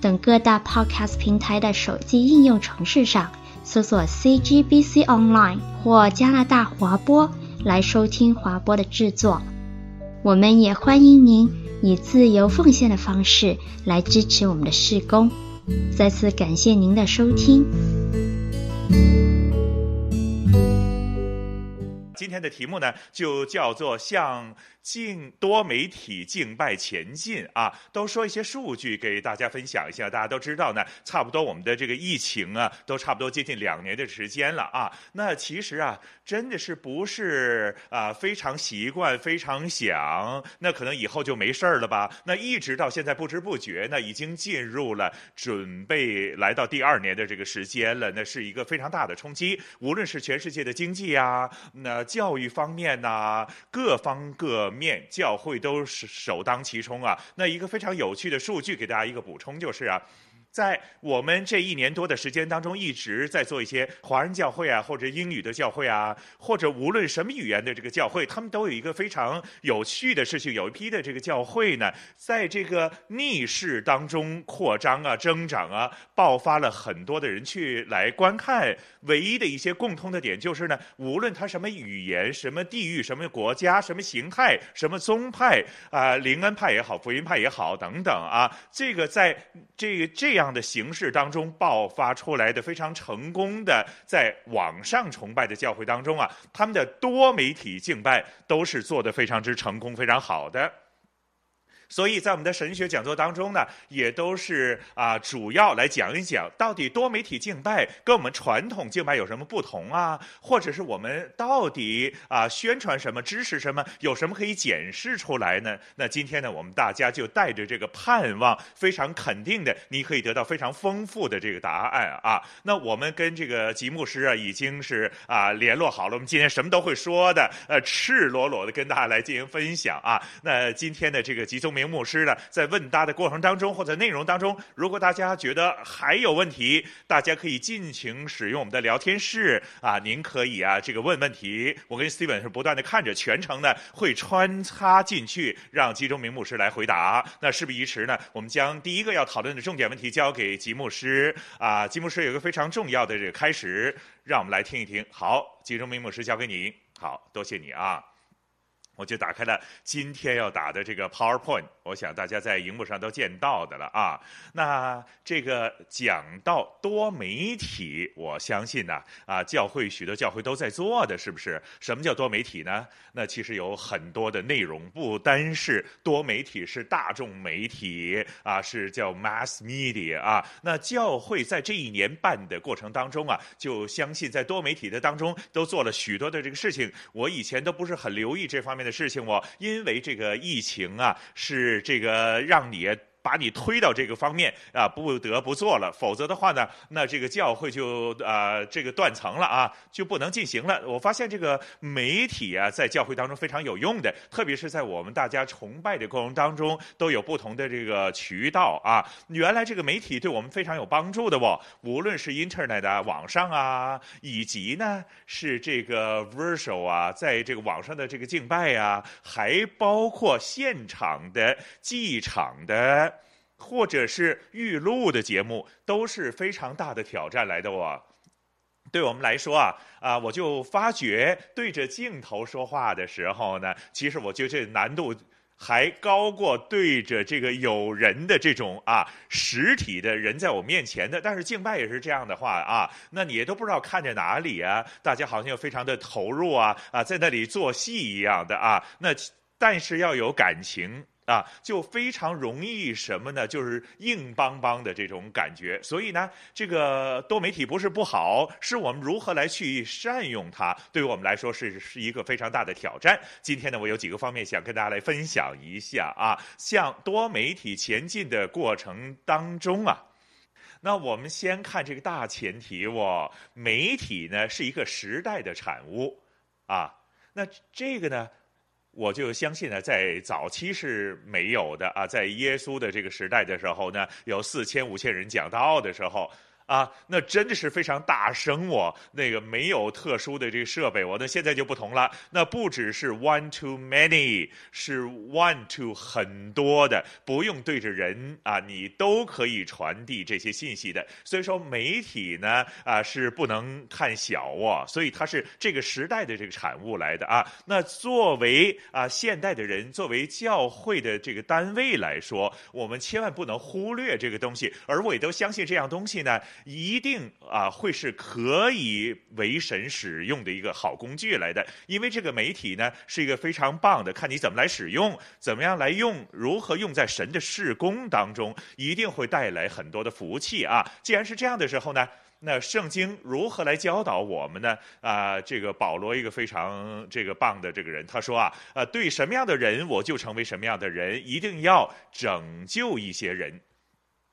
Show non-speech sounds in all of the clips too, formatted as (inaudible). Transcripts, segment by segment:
等各大 Podcast 平台的手机应用程式上搜索 CGBC Online 或加拿大华播来收听华播的制作。我们也欢迎您以自由奉献的方式来支持我们的事工。再次感谢您的收听。今天的题目呢，就叫做像敬多媒体敬拜前进啊，都说一些数据给大家分享一下。大家都知道呢，差不多我们的这个疫情啊，都差不多接近两年的时间了啊。那其实啊，真的是不是啊非常习惯、非常想，那可能以后就没事儿了吧？那一直到现在不知不觉呢，已经进入了准备来到第二年的这个时间了。那是一个非常大的冲击，无论是全世界的经济啊，那。教育方面呐、各方各面教会都是首当其冲啊。那一个非常有趣的数据，给大家一个补充，就是啊。在我们这一年多的时间当中，一直在做一些华人教会啊，或者英语的教会啊，或者无论什么语言的这个教会，他们都有一个非常有趣的事情。有一批的这个教会呢，在这个逆势当中扩张啊、增长啊，爆发了很多的人去来观看。唯一的一些共通的点就是呢，无论他什么语言、什么地域、什么国家、什么形态、什么宗派啊，灵恩派也好、福音派也好等等啊，这个在这个这样。这样的形式当中爆发出来的非常成功的，在网上崇拜的教会当中啊，他们的多媒体敬拜都是做得非常之成功、非常好的。所以在我们的神学讲座当中呢，也都是啊，主要来讲一讲到底多媒体敬拜跟我们传统敬拜有什么不同啊？或者是我们到底啊宣传什么、支持什么，有什么可以检视出来呢？那今天呢，我们大家就带着这个盼望，非常肯定的，你可以得到非常丰富的这个答案啊。那我们跟这个吉牧师啊，已经是啊联络好了，我们今天什么都会说的，呃，赤裸裸的跟大家来进行分享啊。那今天的这个集中。明牧师呢，在问答的过程当中或者内容当中，如果大家觉得还有问题，大家可以尽情使用我们的聊天室啊，您可以啊这个问问题，我跟 Steven 是不断的看着，全程呢会穿插进去，让集中明牧师来回答。那事不宜迟呢，我们将第一个要讨论的重点问题交给吉牧师啊，吉牧师有一个非常重要的这个开始，让我们来听一听。好，集中明牧师交给你，好多谢你啊。我就打开了今天要打的这个 PowerPoint，我想大家在荧幕上都见到的了啊。那这个讲到多媒体，我相信呢啊，教会许多教会都在做的，是不是？什么叫多媒体呢？那其实有很多的内容，不单是多媒体，是大众媒体啊，是叫 mass media 啊。那教会在这一年半的过程当中啊，就相信在多媒体的当中都做了许多的这个事情。我以前都不是很留意这方面的事情，我因为这个疫情啊，是这个让你。把你推到这个方面啊，不得不做了，否则的话呢，那这个教会就啊、这个断层了啊，就不能进行了。我发现这个媒体啊，在教会当中非常有用的，特别是在我们大家崇拜的过程当中，都有不同的这个渠道啊。原来这个媒体对我们非常有帮助的哦，无论是 Internet 啊，网上啊，以及呢是这个 Virtual 啊，在这个网上的这个敬拜啊，还包括现场的、祭场的。或者是预录的节目都是非常大的挑战来的哦。对我们来说啊，啊，我就发觉对着镜头说话的时候呢，其实我觉得这难度还高过对着这个有人的这种啊实体的人在我面前的。但是敬拜也是这样的话啊，那你也都不知道看着哪里啊，大家好像又非常的投入啊啊，在那里做戏一样的啊。那但是要有感情。啊，就非常容易什么呢？就是硬邦邦的这种感觉。所以呢，这个多媒体不是不好，是我们如何来去善用它，对于我们来说是是一个非常大的挑战。今天呢，我有几个方面想跟大家来分享一下啊。向多媒体前进的过程当中啊，那我们先看这个大前提，我媒体呢是一个时代的产物啊。那这个呢，我就相信呢，在早期是没有的啊。在耶稣的这个时代的时候呢，有四千五千人讲道的时候。啊，那真的是非常大声哦，那个没有特殊的这个设备，我那现在就不同了。那不只是 one to many，是 one to 很多的，不用对着人啊，你都可以传递这些信息的。所以说媒体呢啊是不能看小哦，所以它是这个时代的这个产物来的啊。那作为啊现代的人，作为教会的这个单位来说，我们千万不能忽略这个东西，而我也都相信这样东西呢。一定啊会是可以为神使用的一个好工具来的，因为这个媒体呢是一个非常棒的，看你怎么来使用，怎么样来用，如何用在神的事工当中，一定会带来很多的福气啊！既然是这样的时候呢，那圣经如何来教导我们呢？啊，这个保罗一个非常这个棒的这个人，他说啊，呃，对什么样的人我就成为什么样的人，一定要拯救一些人，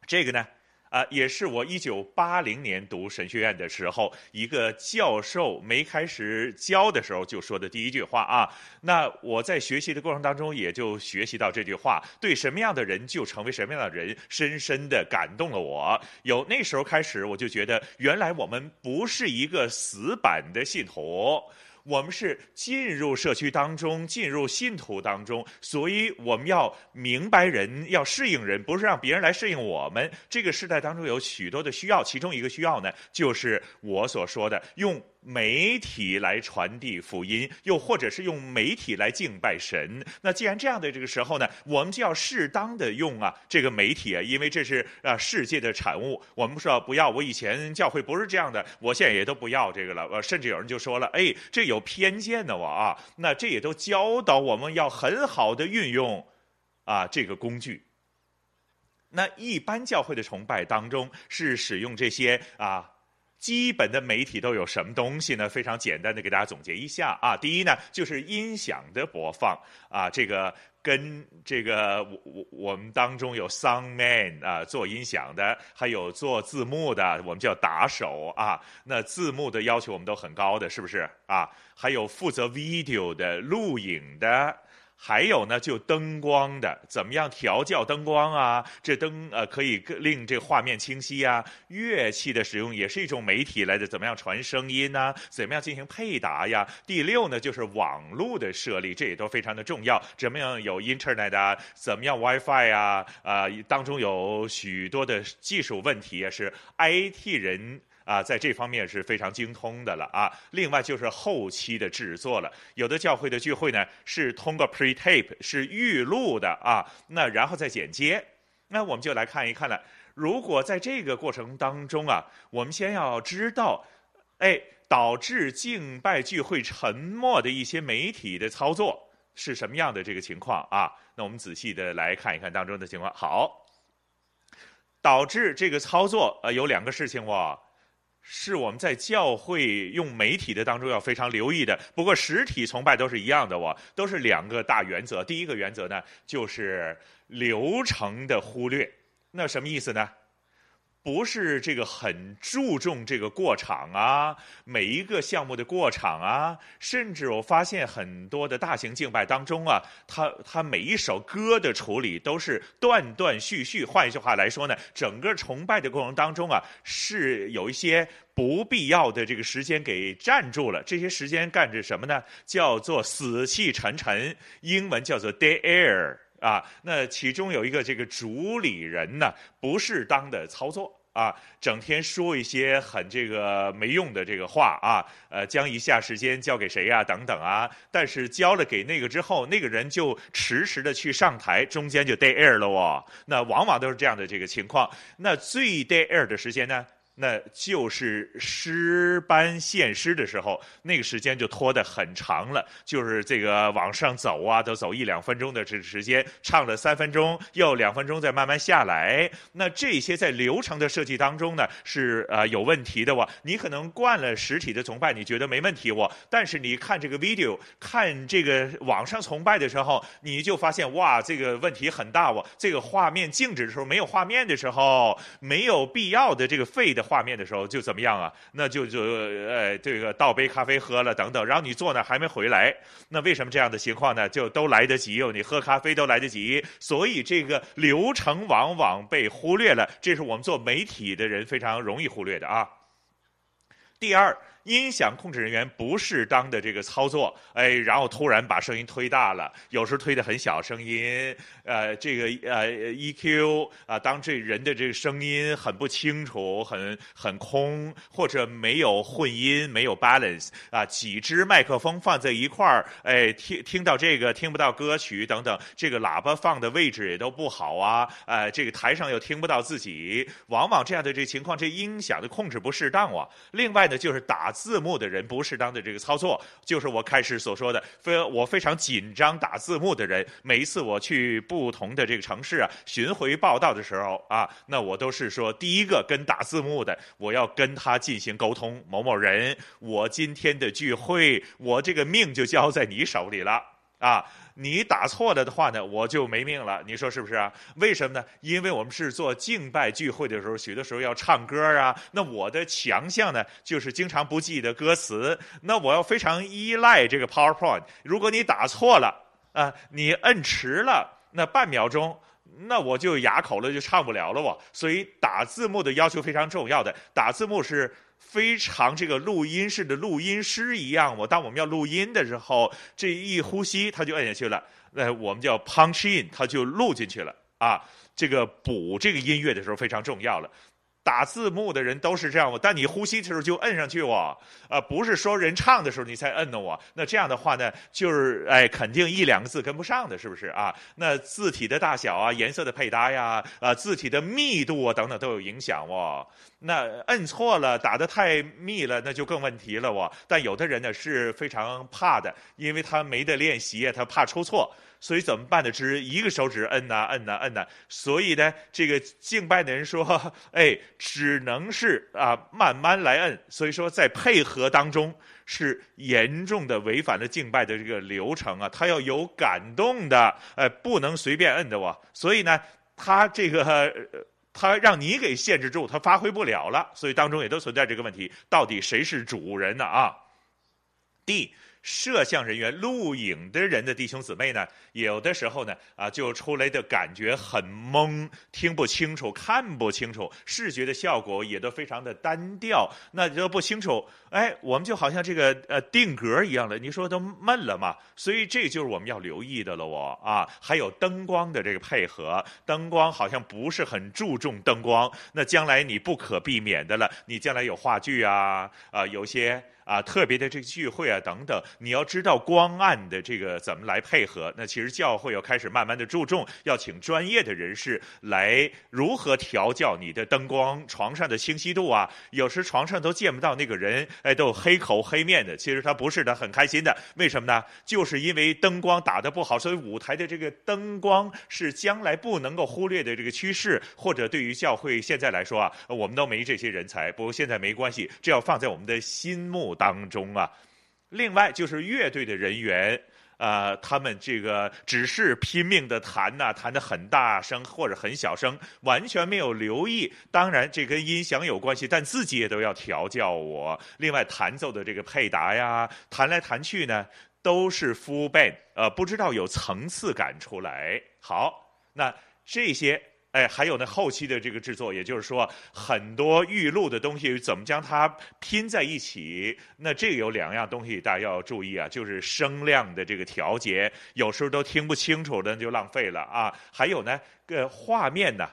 这个呢。啊，也是我一九八零年读神学院的时候，一个教授没开始教的时候就说的第一句话啊。那我在学习的过程当中，也就学习到这句话：对什么样的人就成为什么样的人，深深的感动了我。有那时候开始，我就觉得原来我们不是一个死板的信徒。我们是进入社区当中，进入信徒当中，所以我们要明白人，要适应人，不是让别人来适应我们。这个时代当中有许多的需要，其中一个需要呢，就是我所说的用。媒体来传递福音，又或者是用媒体来敬拜神。那既然这样的这个时候呢，我们就要适当的用啊这个媒体啊，因为这是啊世界的产物。我们说不要，我以前教会不是这样的，我现在也都不要这个了。呃，甚至有人就说了，哎，这有偏见的我啊。那这也都教导我们要很好的运用啊这个工具。那一般教会的崇拜当中是使用这些啊。基本的媒体都有什么东西呢？非常简单的给大家总结一下啊。第一呢，就是音响的播放啊，这个跟这个我我我们当中有 sound man 啊，做音响的，还有做字幕的，我们叫打手啊。那字幕的要求我们都很高的，是不是啊？还有负责 video 的录影的。还有呢，就灯光的，怎么样调教灯光啊？这灯呃可以令这个画面清晰啊。乐器的使用也是一种媒体来的，怎么样传声音呢、怎么样进行配搭呀？第六呢，就是网络的设立，这也都非常的重要。怎么样有 Internet 啊？怎么样 WiFi 啊？啊、当中有许多的技术问题，也是 IT 人。啊，在这方面是非常精通的了啊。另外就是后期的制作了，有的教会的聚会呢是通过 pre-tape 是预录的啊，那然后再剪接。那我们就来看一看了。如果在这个过程当中啊，我们先要知道，哎，导致敬拜聚会沉默的一些媒体的操作是什么样的这个情况啊？那我们仔细的来看一看当中的情况。好，导致这个操作呃有两个事情哇。是我们在教会用媒体的当中要非常留意的。不过实体崇拜都是一样的，我都是两个大原则。第一个原则呢，就是流程的忽略。那什么意思呢？不是这个很注重这个过场啊，每一个项目的过场啊，甚至我发现很多的大型敬拜当中啊，他他每一首歌的处理都是断断续续。换一句话来说呢，整个崇拜的过程当中啊，是有一些不必要的这个时间给占住了。这些时间干着什么呢？叫做死气沉沉，英文叫做 dead air。啊，那其中有一个这个主理人呢，不适当的操作啊，整天说一些很这个没用的这个话啊，呃，将以下时间交给谁呀、等等啊，但是交了给那个之后，那个人就迟迟的去上台，中间就 dead air 了哦。那往往都是这样的这个情况。那最 dead air 的时间呢，那就是诗班献诗的时候，那个时间就拖得很长了。就是这个往上走啊，都走一两分钟的这个时间，唱了三分钟，又两分钟，再慢慢下来。那这些在流程的设计当中呢，是呃有问题的哇。你可能惯了实体的崇拜，你觉得没问题哇。但是你看这个 video，看这个网上崇拜的时候，你就发现哇，这个问题很大哇。这个画面静止的时候，没有画面的时候，没有必要的这个费的。画面的时候就怎么样啊？那就就呃，这个倒杯咖啡喝了等等，然后你坐那还没回来，那为什么这样的情况呢？就都来得及哦，你喝咖啡都来得及，所以这个流程往往被忽略了，这是我们做媒体的人非常容易忽略的啊。第二。音响控制人员不适当的这个操作，哎，然后突然把声音推大了，有时候推的很小声音，呃，这个呃 EQ 啊，当这人的这个声音很不清楚，很很空，或者没有混音，没有 balance 啊，几支麦克风放在一块儿，哎，听听到这个听不到歌曲等等，这个喇叭放的位置也都不好啊，呃，这个台上又听不到自己，往往这样的这情况，这音响的控制不适当啊。另外呢，就是打。字幕的人不适当的这个操作，就是我开始所说的，非我非常紧张打字幕的人。每一次我去不同的这个城市啊巡回报道的时候啊，那我都是说第一个跟打字幕的，我要跟他进行沟通。某某人，我今天的聚会，我这个命就交在你手里了啊。你打错了的话呢，我就没命了。你说是不是啊？为什么呢？因为我们是做敬拜聚会的时候，许多时候要唱歌啊。那我的强项呢，就是经常不记得歌词。那我要非常依赖这个 PowerPoint。如果你打错了啊，你摁迟了，那半秒钟，那我就哑口了，就唱不了了。我所以打字幕的要求非常重要的，打字幕是。非常这个录音式的录音师一样，我当我们要录音的时候，这一呼吸他就摁下去了。那，我们叫 punch in，他就录进去了啊。这个补这个音乐的时候非常重要了。打字幕的人都是这样，但你呼吸的时候就摁上去我，呃，不是说人唱的时候你才摁的我。那这样的话呢，就是哎，肯定一两个字跟不上的，是不是啊？那字体的大小啊，颜色的配搭呀，啊、字体的密度啊等等都有影响哦。那摁错了，打得太密了，那就更问题了哦。但有的人呢是非常怕的，因为他没得练习，他怕出错。所以怎么办呢？只一个手指摁呐摁呐摁呐。所以呢，这个敬拜的人说：“ (laughs) 哎，只能是啊，慢慢来摁。”所以说，在配合当中是严重的违反了敬拜的这个流程啊。他要有感动的，哎，不能随便摁的哇。所以呢，他这个 (laughs) 他让你给限制住，他发挥不了了。所以当中也都存在这个问题：到底谁是主人呢？啊，第。摄像人员、录影的人的弟兄姊妹呢，有的时候呢，啊，就出来的感觉很懵，听不清楚，看不清楚，视觉的效果也都非常的单调，那就不清楚。哎，我们就好像这个呃定格一样的，你说都闷了嘛？所以这就是我们要留意的了哦，啊，还有灯光的这个配合，灯光好像不是很注重灯光，那将来你不可避免的了，你将来有话剧啊，啊，有些。啊，特别的这个聚会啊，等等，你要知道光暗的这个怎么来配合。那其实教会要开始慢慢的注重，要请专业的人士来如何调教你的灯光、床上的清晰度啊。有时床上都见不到那个人，哎，都黑口黑面的。其实他不是的，很开心的。为什么呢？就是因为灯光打得不好，所以舞台的这个灯光是将来不能够忽略的这个趋势。或者对于教会现在来说啊，我们都没这些人才，不过现在没关系，这要放在我们的心目当中啊，另外就是乐队的人员，呃，他们这个只是拼命的弹呐、弹得很大声或者很小声，完全没有留意。当然，这跟音响有关系，但自己也都要调教我。另外，弹奏的这个配搭呀，弹来弹去呢，都是 full band，呃，不知道有层次感出来。好，那这些。哎，还有呢，后期的这个制作，也就是说，很多预录的东西怎么将它拼在一起？那这个有两样东西大家要注意啊，就是声量的这个调节，有时候都听不清楚的就浪费了啊。还有呢，个画面呢，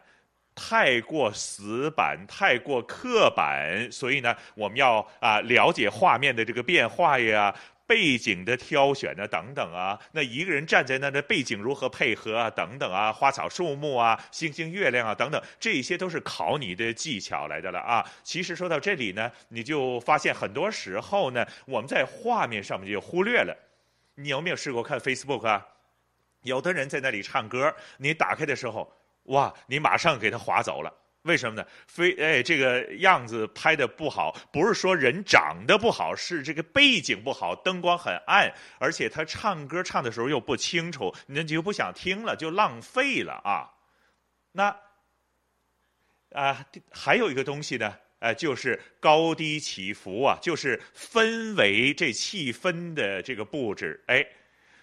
太过死板，太过刻板，所以呢，我们要啊了解画面的这个变化呀。背景的挑选啊，等等啊，那一个人站在那的背景如何配合啊，等等啊，花草树木啊，星星月亮啊，等等，这些都是考你的技巧来的了啊。其实说到这里呢，你就发现很多时候呢，我们在画面上面就忽略了。你有没有试过看 Facebook 啊？有的人在那里唱歌，你打开的时候，哇，你马上给他划走了。为什么呢？非哎，这个样子拍的不好，不是说人长得不好，是这个背景不好，灯光很暗，而且他唱歌唱的时候又不清楚，你就不想听了，就浪费了啊。那啊，还有一个东西呢，呃，就是高低起伏啊，就是氛围这气氛的这个布置，哎。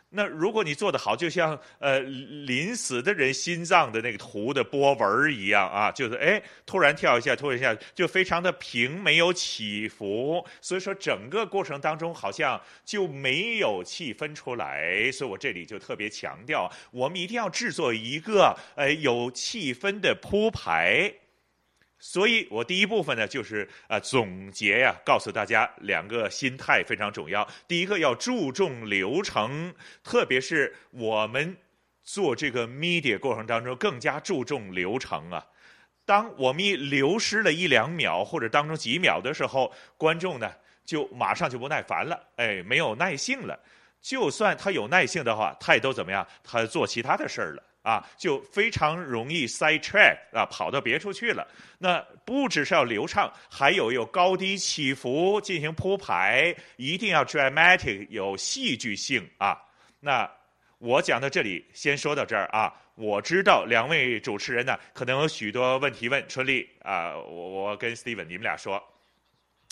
那如果你做得好，就像呃临死的人心脏的那个图的波纹一样啊，就是哎突然跳一下，突然一下就非常的平，没有起伏，所以说整个过程当中好像就没有气氛出来。所以我这里就特别强调，我们一定要制作一个呃有气氛的铺排。所以我第一部分呢，就是啊总结呀，告诉大家两个心态非常重要。第一个要注重流程，特别是我们做这个 media 过程当中更加注重流程啊。当我们一流失了一两秒或者当中几秒的时候，观众呢就马上就不耐烦了，哎，没有耐性了。就算他有耐性的话，他也都怎么样？他做其他的事儿了。啊，就非常容易 side track 啊，跑到别处去了。那不只是要流畅，还有有高低起伏进行铺排，一定要 dramatic 有戏剧性啊。那我讲到这里，先说到这儿啊。我知道两位主持人呢，可能有许多问题问春丽啊，我我跟 Steven 你们俩说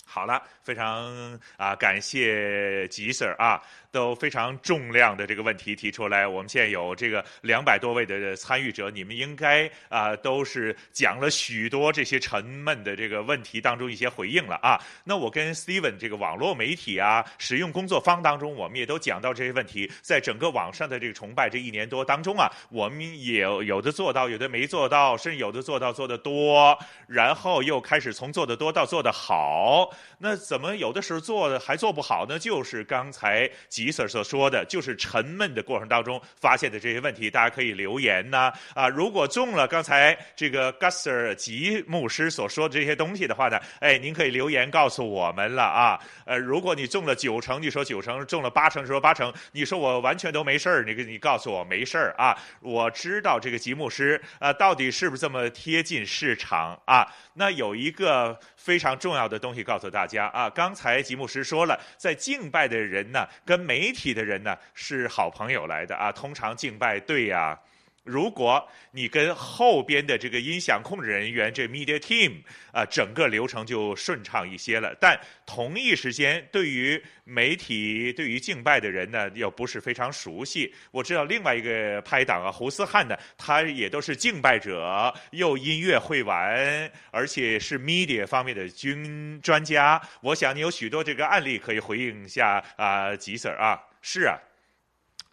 好了，非常啊感谢吉 Sir 啊。都非常重量的这个问题提出来，我们现在有这个两百多位的参与者，你们应该啊、都是讲了许多这些沉闷的这个问题当中一些回应了啊。那我跟 Steven 这个网络媒体啊使用工作方当中，我们也都讲到这些问题。在整个网上的这个崇拜这一年多当中啊，我们也有的做到，有的没做到，甚至有的做到做得多，然后又开始从做得多到做得好。那怎么有的时候做的还做不好呢？就是刚才。吉 Sir 所说的就是沉闷的过程当中发现的这些问题，大家可以留言呐啊！如果中了刚才这个 Gusir 吉牧师所说的这些东西的话呢，哎，您可以留言告诉我们了啊。呃，如果你中了九成，你说九成；中了八成，说八成。你说我完全都没事儿，你你告诉我没事儿啊。我知道这个吉牧师啊，到底是不是这么贴近市场啊？那有一个非常重要的东西告诉大家啊，刚才吉牧师说了，在敬拜的人呢，跟媒体的人呢是好朋友来的啊。通常敬拜对呀。如果你跟后边的这个音响控制人员，这 media team 啊，整个流程就顺畅一些了。但同一时间，对于媒体、对于敬拜的人呢，又不是非常熟悉。我知道另外一个拍档啊，胡思汉呢，他也都是敬拜者，又音乐会玩，而且是 media 方面的军专家。我想你有许多这个案例可以回应一下啊，吉 Sir 啊，是啊。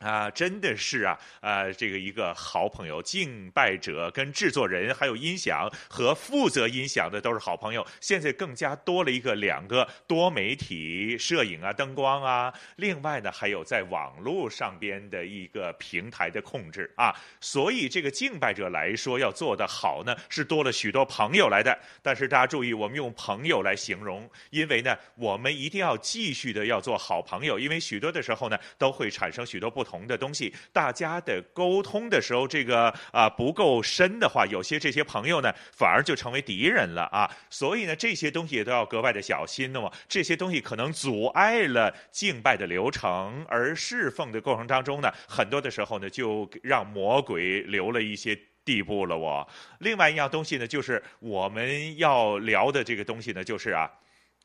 啊，真的是啊，呃，这个一个好朋友，敬拜者跟制作人，还有音响和负责音响的都是好朋友。现在更加多了一个两个多媒体摄影啊、灯光啊，另外呢还有在网络上边的一个平台的控制啊。所以这个敬拜者来说要做得好呢，是多了许多朋友来的。但是大家注意，我们用朋友来形容，因为呢，我们一定要继续的要做好朋友，因为许多的时候呢，都会产生许多不同。同的东西，大家的沟通的时候，这个啊不够深的话，有些这些朋友呢，反而就成为敌人了啊。所以呢，这些东西也都要格外的小心那么。这些东西可能阻碍了敬拜的流程，而侍奉的过程当中呢，很多的时候呢，就让魔鬼留了一些地步了。我另外一样东西呢，就是我们要聊的这个东西呢，就是啊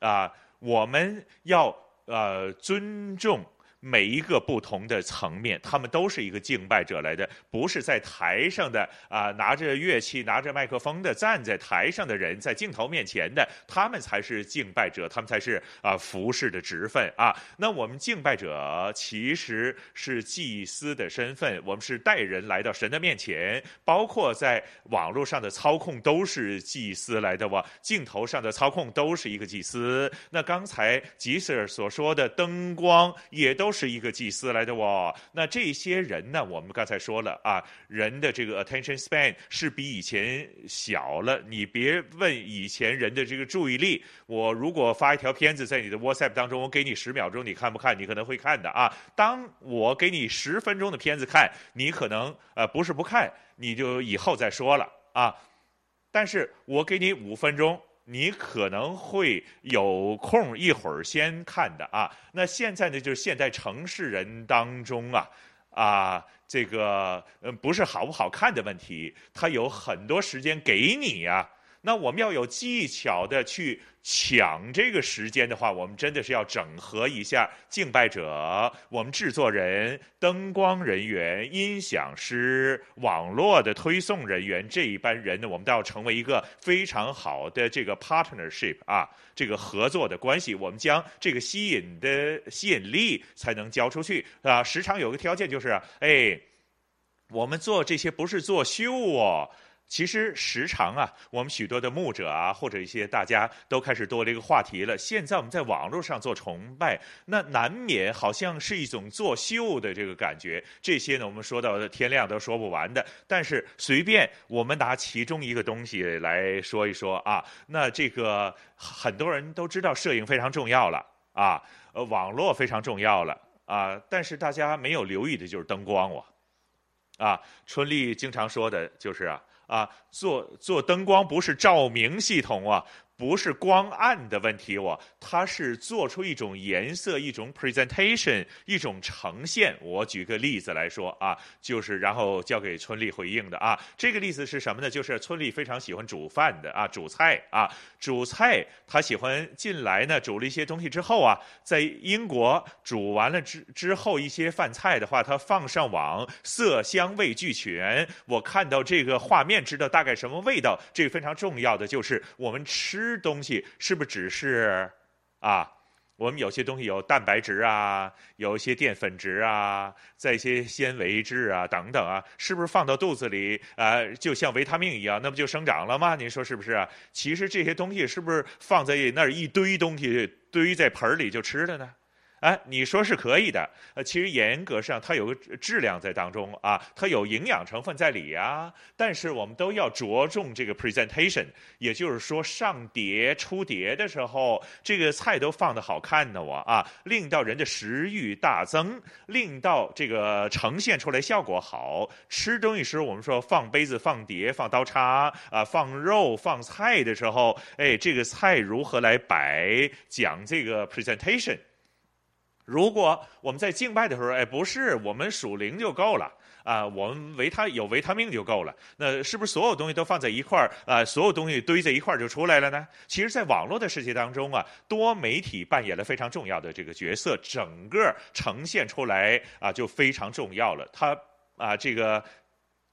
啊，我们要呃尊重。每一个不同的层面，他们都是一个敬拜者来的，不是在台上的啊，拿着乐器、拿着麦克风的站在台上的人，在镜头面前的，他们才是敬拜者，他们才是啊服侍的职分啊。那我们敬拜者其实是祭司的身份，我们是带人来到神的面前，包括在网络上的操控都是祭司来的哇，镜头上的操控都是一个祭司。那刚才吉 Sir 所说的灯光也都。都是一个祭司来的哇，那这些人呢？我们刚才说了啊，人的这个 attention span 是比以前小了。你别问以前人的这个注意力，我如果发一条片子在你的 WhatsApp 当中，我给你十秒钟，你看不看？你可能会看的啊。当我给你十分钟的片子看，你可能呃不是不看，你就以后再说了啊。但是我给你五分钟。你可能会有空一会儿先看的啊。那现在呢，就是现代城市人当中啊，啊，这个嗯，不是好不好看的问题，他有很多时间给你呀、啊。那我们要有技巧的去抢这个时间的话，我们真的是要整合一下敬拜者、我们制作人、灯光人员、音响师、网络的推送人员这一班人呢，我们都要成为一个非常好的这个 partnership 啊，这个合作的关系，我们将这个吸引的吸引力才能交出去啊。时常有个条件就是，哎，我们做这些不是作秀哦。其实时常啊，我们许多的牧者啊，或者一些大家都开始多了一个话题了。现在我们在网络上做崇拜，那难免好像是一种作秀的这个感觉。这些呢，我们说到的天亮都说不完的。但是随便我们拿其中一个东西来说一说啊，那这个很多人都知道摄影非常重要了啊，呃，网络非常重要了啊，但是大家没有留意的就是灯光哦，啊，春丽经常说的就是啊。啊，做做灯光不是照明系统啊。不是光暗的问题，我它是做出一种颜色，一种 presentation，一种呈现。我举个例子来说啊，就是然后交给村里回应的啊。这个例子是什么呢？就是村里非常喜欢煮饭的啊，煮菜啊，煮菜。他喜欢进来呢，煮了一些东西之后啊，在英国煮完了之之后，一些饭菜的话，他放上网，色香味俱全。我看到这个画面，知道大概什么味道。这个非常重要的就是我们吃。吃东西是不是只是啊？我们有些东西有蛋白质啊，有一些淀粉质啊，在一些纤维质啊等等啊，是不是放到肚子里啊，就像维他命一样，那不就生长了吗？您说是不是？其实这些东西是不是放在那儿一堆东西堆在盆里就吃了呢？哎，你说是可以的，呃，其实严格上它有个质量在当中啊，它有营养成分在里呀。但是我们都要着重这个 presentation，也就是说上碟出碟的时候，这个菜都放的好看呢，我啊，令到人的食欲大增，令到这个呈现出来效果好。吃东西时我们说放杯子、放碟、放刀叉啊，放肉、放菜的时候，哎，这个菜如何来摆，讲这个 presentation。如果我们在敬拜的时候，哎，不是我们属灵就够了啊，我们维他有维他命就够了。那是不是所有东西都放在一块儿啊？所有东西堆在一块儿就出来了呢？其实，在网络的世界当中啊，多媒体扮演了非常重要的这个角色，整个呈现出来啊，就非常重要了。它啊，这个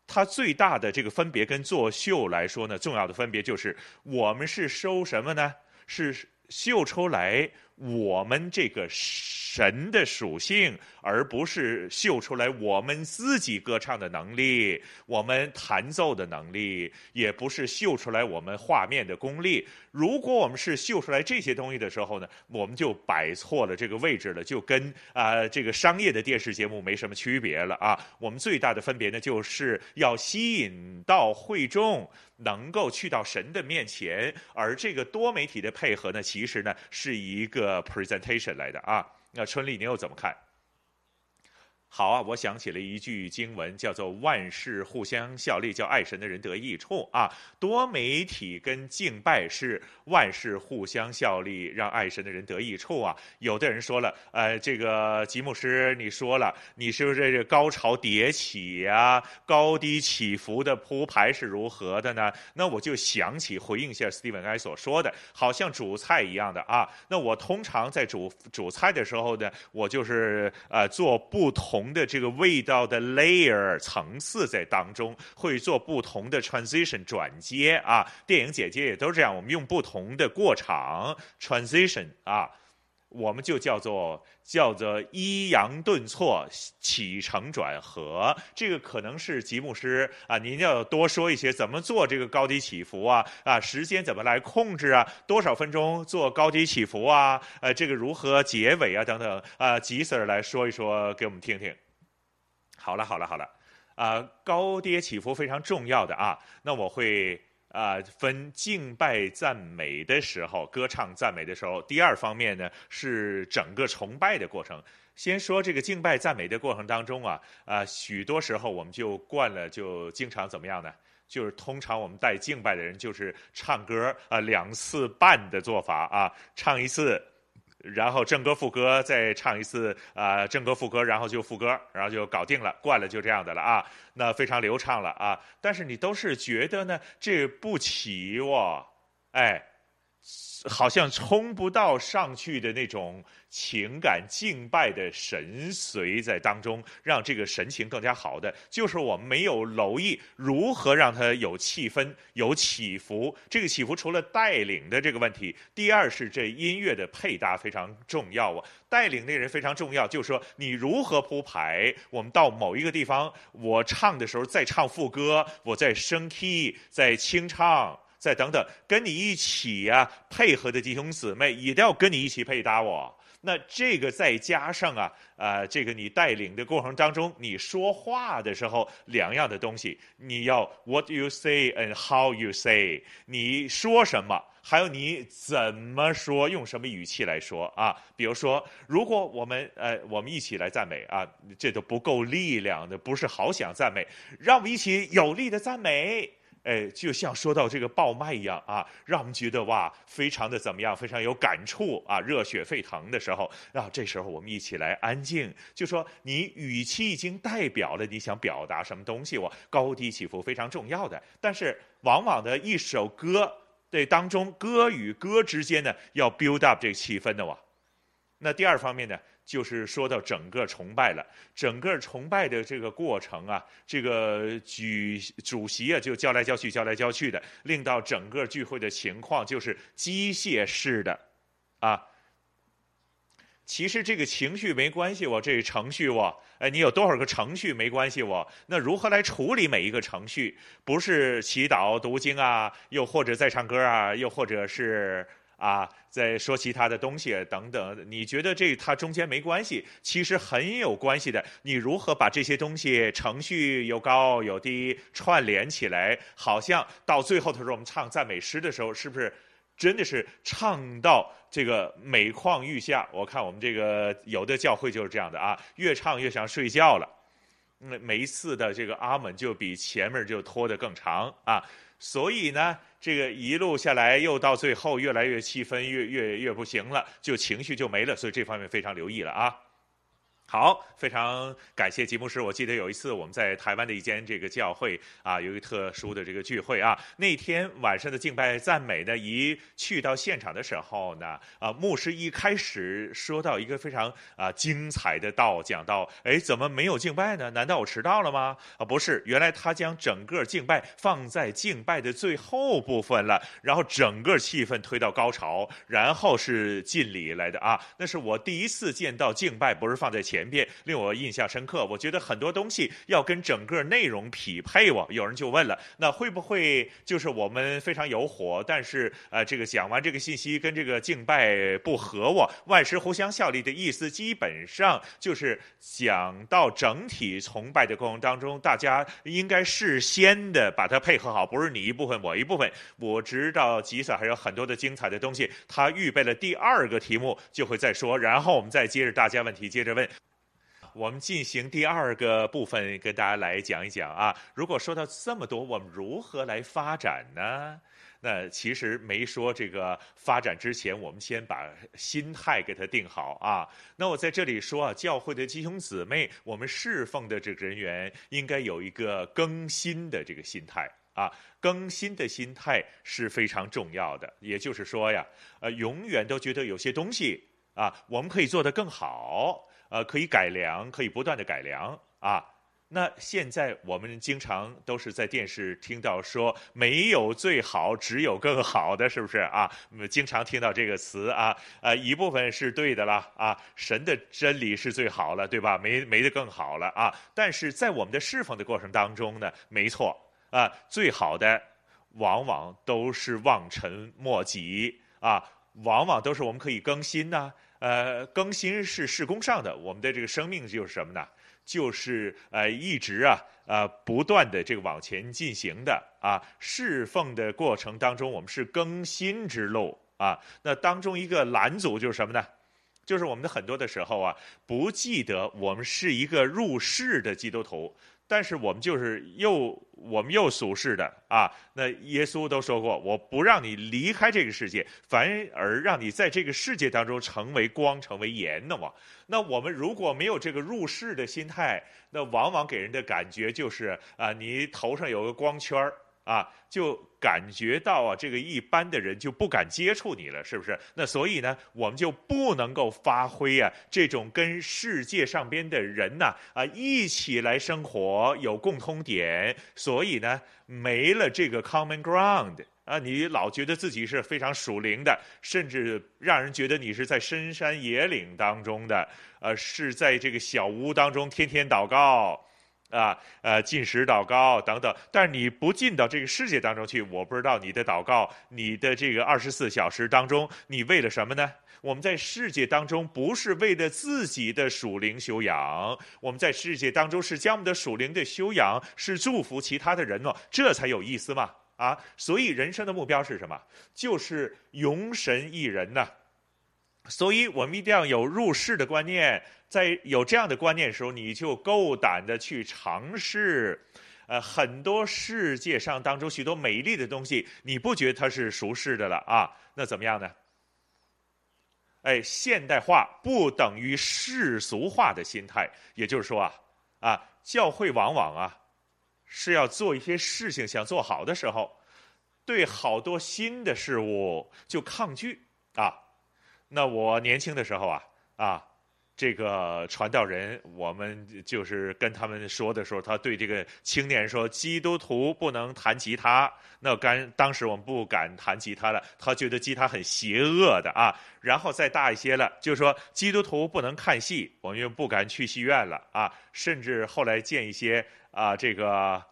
它最大的这个分别跟作秀来说呢，重要的分别就是我们是收什么呢？是秀出来。我们这个神的属性，而不是秀出来我们自己歌唱的能力，我们弹奏的能力，也不是秀出来我们画面的功力。如果我们是秀出来这些东西的时候呢，我们就摆错了这个位置了，就跟啊、这个商业的电视节目没什么区别了啊。我们最大的分别呢，就是要吸引到会众。能够去到神的面前，而这个多媒体的配合呢，其实呢是一个 presentation 来的啊。那春丽，你又怎么看？好啊，我想起了一句经文，叫做“万事互相效力，叫爱神的人得益处”啊。多媒体跟敬拜是万事互相效力，让爱神的人得益处啊。有的人说了，呃，这个吉牧师，你说了，你是不是这高潮迭起啊，高低起伏的铺排是如何的呢？那我就想起回应一下 Stephen 刚才所说的，好像煮菜一样的啊。那我通常在煮煮菜的时候呢，我就是呃做不同。的这个味道的 layer 层次在当中会做不同的 transition 转接啊，电影姐姐也都这样，我们用不同的过场 transition 啊，我们就叫做叫做抑扬顿挫起承转合，这个可能是吉牧师啊，您要多说一些怎么做这个高低起伏啊啊，时间怎么来控制啊，多少分钟做高低起伏啊，呃，这个如何结尾啊等等啊，吉 Sir 来说一说给我们听听。好了好了好了，啊、高低起伏非常重要的啊。那我会啊、分敬拜赞美的时候，歌唱赞美的时候。第二方面呢是整个崇拜的过程。先说这个敬拜赞美的过程当中啊，啊、许多时候我们就惯了，就经常怎么样呢？就是通常我们带敬拜的人就是唱歌啊、两次半的做法啊，唱一次。然后正歌副歌再唱一次啊、正歌副歌，然后就副歌，然后就搞定了，惯了就这样的了啊，那非常流畅了啊。但是你都是觉得呢，这不齐哦，哎。好像冲不到上去的那种情感敬拜的神髓在当中，让这个神情更加好的，就是我们没有留意如何让它有气氛、有起伏。这个起伏除了带领的这个问题，第二是这音乐的配搭非常重要啊。带领那人非常重要，就是说你如何铺排。我们到某一个地方，我唱的时候再唱副歌，我再升 key，再清唱。再等等，跟你一起呀、啊、配合的弟兄姊妹也都要跟你一起配搭我。那这个再加上啊，呃，这个你带领的过程当中，你说话的时候两样的东西，你要 what you say and how you say，你说什么，还有你怎么说，用什么语气来说啊？比如说，如果我们呃我们一起来赞美啊，这都不够力量的，不是好想赞美，让我们一起有力的赞美。哎，就像说到这个爆麦一样啊，让我们觉得哇，非常的怎么样，非常有感触啊，热血沸腾的时候，啊，这时候我们一起来安静，就说你语气已经代表了你想表达什么东西，我高低起伏非常重要的，但是往往的一首歌对当中歌与歌之间呢，要 build up 这个气氛的哇，那第二方面呢？就是说到整个崇拜了，整个崇拜的这个过程啊，这个举主席啊就叫来叫去，叫来叫去的，令到整个聚会的情况就是机械式的，啊。其实这个情绪没关系，我这个程序我，哎，你有多少个程序没关系，我那如何来处理每一个程序？不是祈祷读经啊，又或者在唱歌啊，又或者是。啊，再说其他的东西等等，你觉得这它中间没关系？其实很有关系的。你如何把这些东西程序有高有低串联起来？好像到最后的时候，我们唱赞美诗的时候，是不是真的是唱到这个每况愈下？我看我们这个有的教会就是这样的啊，越唱越想睡觉了。那每一次的这个阿门就比前面就拖得更长啊，所以呢。这个一路下来，又到最后越来越气氛越越越不行了，就情绪就没了，所以这方面非常留意了啊。好，非常感谢吉牧师。我记得有一次我们在台湾的一间这个教会啊，有一个特殊的这个聚会啊。那天晚上的敬拜赞美呢，一去到现场的时候呢，啊，牧师一开始说到一个非常啊精彩的道，讲到，哎，怎么没有敬拜呢？难道我迟到了吗？啊，不是，原来他将整个敬拜放在敬拜的最后部分了，然后整个气氛推到高潮，然后是敬礼来的啊。那是我第一次见到敬拜不是放在前。前边令我印象深刻，我觉得很多东西要跟整个内容匹配。我有人就问了，那会不会就是我们非常有火，但是呃，这个讲完这个信息跟这个敬拜不合？我万事互相效力的意思，基本上就是讲到整体崇拜的过程当中，大家应该事先的把它配合好，不是你一部分我一部分。我知道吉萨还有很多的精彩的东西，他预备了第二个题目就会再说，然后我们再接着大家问题接着问。我们进行第二个部分，跟大家来讲一讲啊。如果说到这么多，我们如何来发展呢？那其实没说这个发展之前，我们先把心态给它定好啊。那我在这里说啊，教会的弟兄姊妹，我们侍奉的这个人员应该有一个更新的这个心态啊。更新的心态是非常重要的。也就是说呀，呃，永远都觉得有些东西啊，我们可以做得更好。呃，可以改良，可以不断的改良啊。那现在我们经常都是在电视听到说，没有最好，只有更好的，是不是啊？经常听到这个词啊。呃，一部分是对的了啊，神的真理是最好了，对吧？没没得更好了啊。但是在我们的侍奉的过程当中呢，没错啊，最好的往往都是望尘莫及啊，往往都是我们可以更新呐。呃，更新是事工上的，我们的这个生命就是什么呢？就是呃一直啊呃不断的这个往前进行的啊，侍奉的过程当中，我们是更新之路啊。那当中一个拦阻就是什么呢？就是我们的很多的时候啊，不记得我们是一个入世的基督徒。但是我们就是又我们又俗世的啊，那耶稣都说过，我不让你离开这个世界，反而让你在这个世界当中成为光，成为盐的嘛。那我们如果没有这个入世的心态，那往往给人的感觉就是啊，你头上有个光圈儿。啊，就感觉到啊，这个一般的人就不敢接触你了，是不是？那所以呢，我们就不能够发挥啊这种跟世界上边的人呐啊一起来生活有共通点，所以呢，没了这个 common ground 啊，你老觉得自己是非常属灵的，甚至让人觉得你是在深山野岭当中的，呃，是在这个小屋当中天天祷告。啊，呃，进食祷告等等，但是你不进到这个世界当中去，我不知道你的祷告，你的这个二十四小时当中，你为了什么呢？我们在世界当中不是为了自己的属灵修养，我们在世界当中是将我们的属灵的修养是祝福其他的人哦，这才有意思嘛！啊，所以人生的目标是什么？就是荣神一人呐。所以我们一定要有入世的观念。在有这样的观念的时候，你就够胆的去尝试，呃，很多世界上当中许多美丽的东西，你不觉得它是俗世的了啊？那怎么样呢？哎，现代化不等于世俗化的心态，也就是说啊，啊，教会往往啊是要做一些事情，想做好的时候，对好多新的事物就抗拒啊。那我年轻的时候啊，啊。这个传道人，我们就是跟他们说的时候，他对这个青年说：“基督徒不能弹吉他。”那刚当时我们不敢弹吉他了，他觉得吉他很邪恶的啊。然后再大一些了，就是说基督徒不能看戏，我们又不敢去戏院了啊。甚至后来见一些啊，这个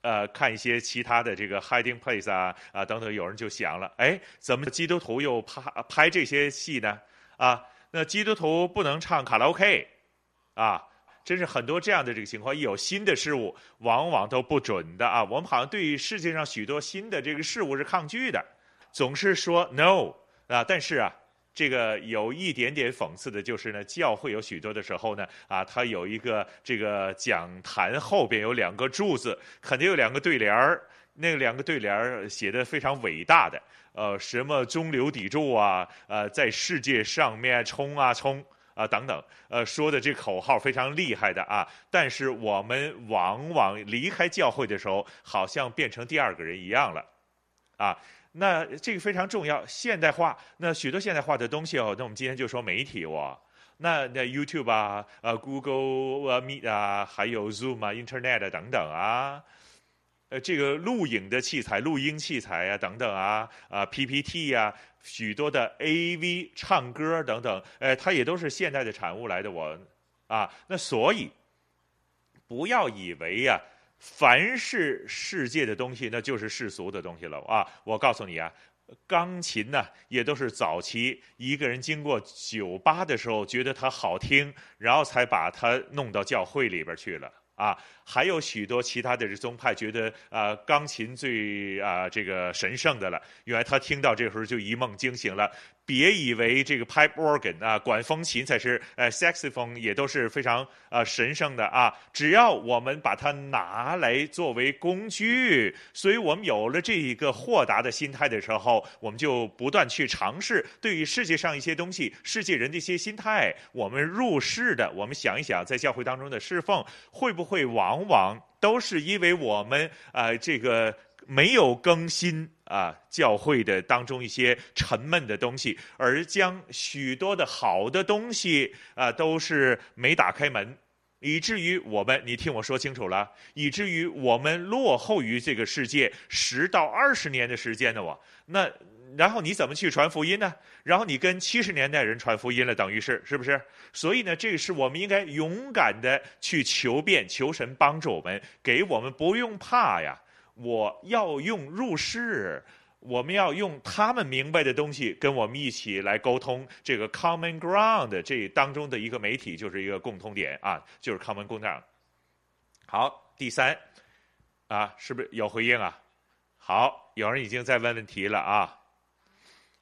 呃，看一些其他的这个 hiding place 啊啊等等，有人就想了：哎，怎么基督徒又拍拍这些戏呢？啊？那基督徒不能唱卡拉 OK，啊，真是很多这样的这个情况。一有新的事物，往往都不准的啊。我们好像对于世界上许多新的这个事物是抗拒的，总是说 no 啊。但是啊，这个有一点点讽刺的就是呢，教会有许多的时候呢，啊，它有一个这个讲坛后边有两个柱子，肯定有两个对联儿，那两个对联儿写的非常伟大的。呃，什么中流砥柱啊，呃，在世界上面冲啊冲啊等等，呃，说的这口号非常厉害的啊。但是我们往往离开教会的时候，好像变成第二个人一样了，啊，那这个非常重要。现代化，那许多现代化的东西哦，那我们今天就说媒体哦，那那 YouTube 啊，呃，Google，Meet 啊，还有 Zoom 啊，Internet 等等啊。呃，这个录影的器材、录音器材啊，等等啊，啊 PPT 呀、许多的 AV 唱歌等等，呃，它也都是现代的产物来的。我啊，那所以不要以为呀、凡是世界的东西，那就是世俗的东西了啊。我告诉你啊，钢琴呢，也都是早期一个人经过酒吧的时候觉得它好听，然后才把它弄到教会里边去了。啊，还有许多其他的宗派觉得啊，钢琴最啊这个神圣的了。原来他听到这时候就一梦惊醒了，别以为这个 pipe organ 啊，管风琴才是呃 saxophone 也都是非常呃神圣的啊。只要我们把它拿来作为工具，所以我们有了这一个豁达的心态的时候，我们就不断去尝试。对于世界上一些东西，世界人的一些心态，我们入世的，我们想一想，在教会当中的侍奉，会不会往往往都是因为我们呃这个没有更新。啊，教会的当中一些沉闷的东西，而将许多的好的东西啊，都是没打开门，以至于我们，你听我说清楚了，以至于我们落后于这个世界十到二十年的时间呢，我那然后你怎么去传福音呢？然后你跟七十年代人传福音了，等于是是不是？所以呢，这个是我们应该勇敢的去求变，求神帮助我们，给我们不用怕呀。我要用入世，我们要用他们明白的东西跟我们一起来沟通。这个 common ground 这当中的一个媒体就是一个共通点啊，就是 common ground。好，第三啊，是不是有回应啊？好，有人已经在问问题了啊。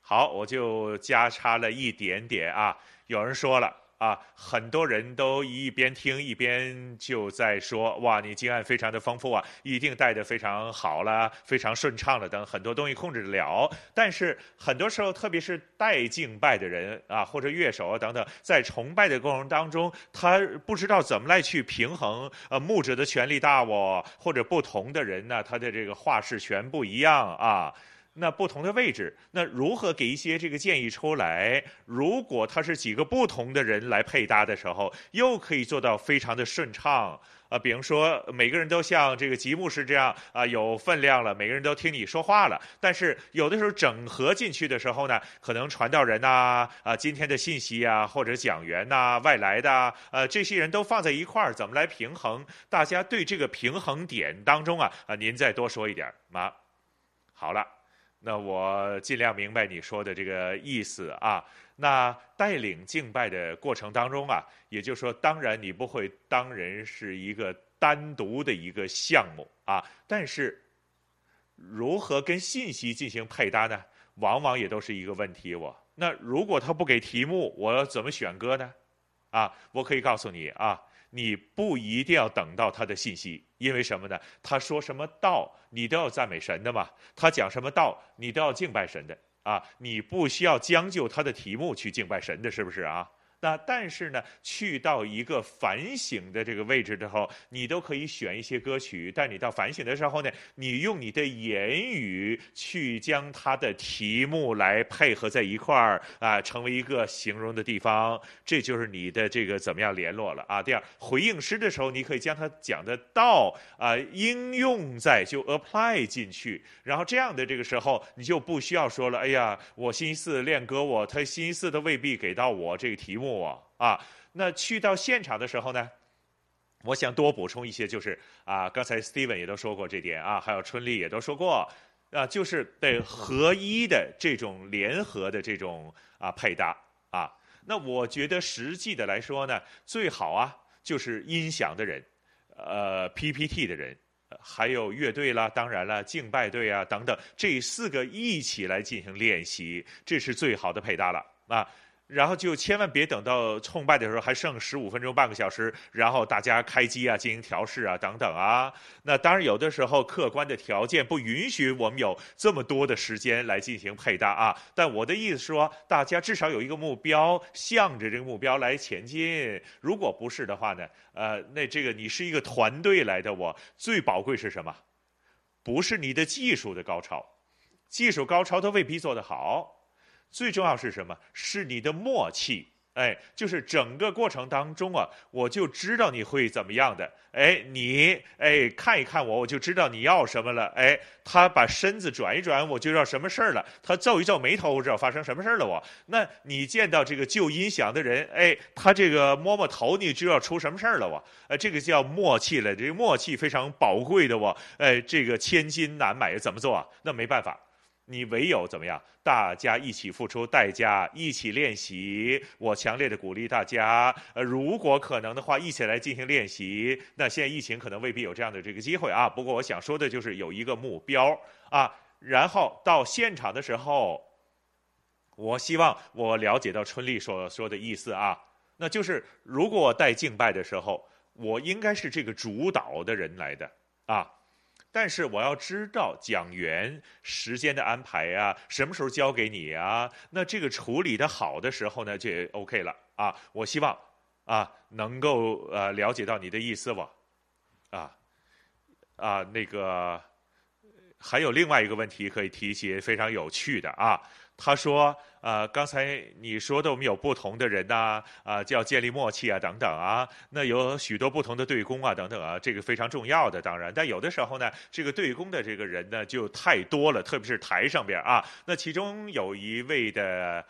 好，我就加插了一点点啊。有人说了。啊，很多人都一边听一边就在说：“哇，你经验非常的丰富啊，一定带得非常好了，非常顺畅了，等很多东西控制得了。”但是很多时候，特别是带敬拜的人啊，或者乐手啊等等，在崇拜的过程当中，他不知道怎么来去平衡。呃，牧者的权力大哦，或者不同的人呢，他的这个话事权不一样啊。那不同的位置，那如何给一些这个建议出来？如果他是几个不同的人来配搭的时候，又可以做到非常的顺畅啊。比如说，每个人都像这个吉木是这样啊，有分量了，每个人都听你说话了。但是有的时候整合进去的时候呢，可能传道人呐啊，今天的信息啊，或者讲员呐，外来的呃，这些人都放在一块儿，怎么来平衡？大家对这个平衡点当中啊啊，您再多说一点吗？好了。那我尽量明白你说的这个意思啊。那带领敬拜的过程当中啊，也就是说，当然你不会当人是一个单独的一个项目啊。但是，如何跟信息进行配搭呢？往往也都是一个问题。我那如果他不给题目，我要怎么选歌呢？啊，我可以告诉你啊。你不一定要等到他的信息，因为什么呢？他说什么道，你都要赞美神的嘛。他讲什么道，你都要敬拜神的啊。你不需要将就他的题目去敬拜神的，是不是啊？那但是呢，去到一个反省的这个位置之后，你都可以选一些歌曲。但你到反省的时候呢，你用你的言语去将它的题目来配合在一块儿啊，成为一个形容的地方。这就是你的这个怎么样联络了啊？第二，回应诗的时候，你可以将它讲的道啊应用在就 apply 进去，然后这样的这个时候，你就不需要说了。哎呀，我星期四练歌，我他星期四都未必给到我这个题目。我啊，那去到现场的时候呢，我想多补充一些，就是啊，刚才 Steven 也都说过这点啊，还有春丽也都说过啊，就是对合一的这种联合的这种啊配搭啊。那我觉得实际的来说呢，最好啊就是音响的人，呃，PPT 的人，还有乐队啦，当然了，敬拜队啊等等，这四个一起来进行练习，这是最好的配搭了啊。然后就千万别等到崇拜的时候还剩十五分钟、半个小时，然后大家开机啊、进行调试啊等等啊。那当然有的时候客观的条件不允许我们有这么多的时间来进行配搭啊。但我的意思说，大家至少有一个目标，向着这个目标来前进。如果不是的话呢，呃，那这个你是一个团队来的，我最宝贵是什么？不是你的技术的高超，技术高超都未必做得好。最重要是什么？是你的默契，哎，就是整个过程当中啊，我就知道你会怎么样的，哎，你哎看一看我，我就知道你要什么了，哎，他把身子转一转，我就知道什么事儿了，他皱一皱眉头，我知道发生什么事儿了，我，那你见到这个旧音响的人，哎，他这个摸摸头，你就要出什么事儿了，我，呃，这个叫默契了，这个默契非常宝贵的，我，哎，这个千金难买，怎么做啊？那没办法。你唯有怎么样？大家一起付出代价，一起练习。我强烈的鼓励大家，呃，如果可能的话，一起来进行练习。那现在疫情可能未必有这样的这个机会啊。不过我想说的就是有一个目标啊，然后到现场的时候，我希望我了解到春丽所说的意思啊，那就是如果我带敬拜的时候，我应该是这个主导的人来的啊。但是我要知道讲员时间的安排啊，什么时候交给你啊？那这个处理的好的时候呢，就 OK 了啊。我希望啊能够呃了解到你的意思吧，啊啊那个还有另外一个问题可以提一些，非常有趣的啊。他说：“呃，刚才你说的，我们有不同的人呐，啊、呃，叫建立默契啊，等等啊。那有许多不同的对攻啊，等等啊，这个非常重要的，当然。但有的时候呢，这个对攻的这个人呢，就太多了，特别是台上边啊。那其中有一位的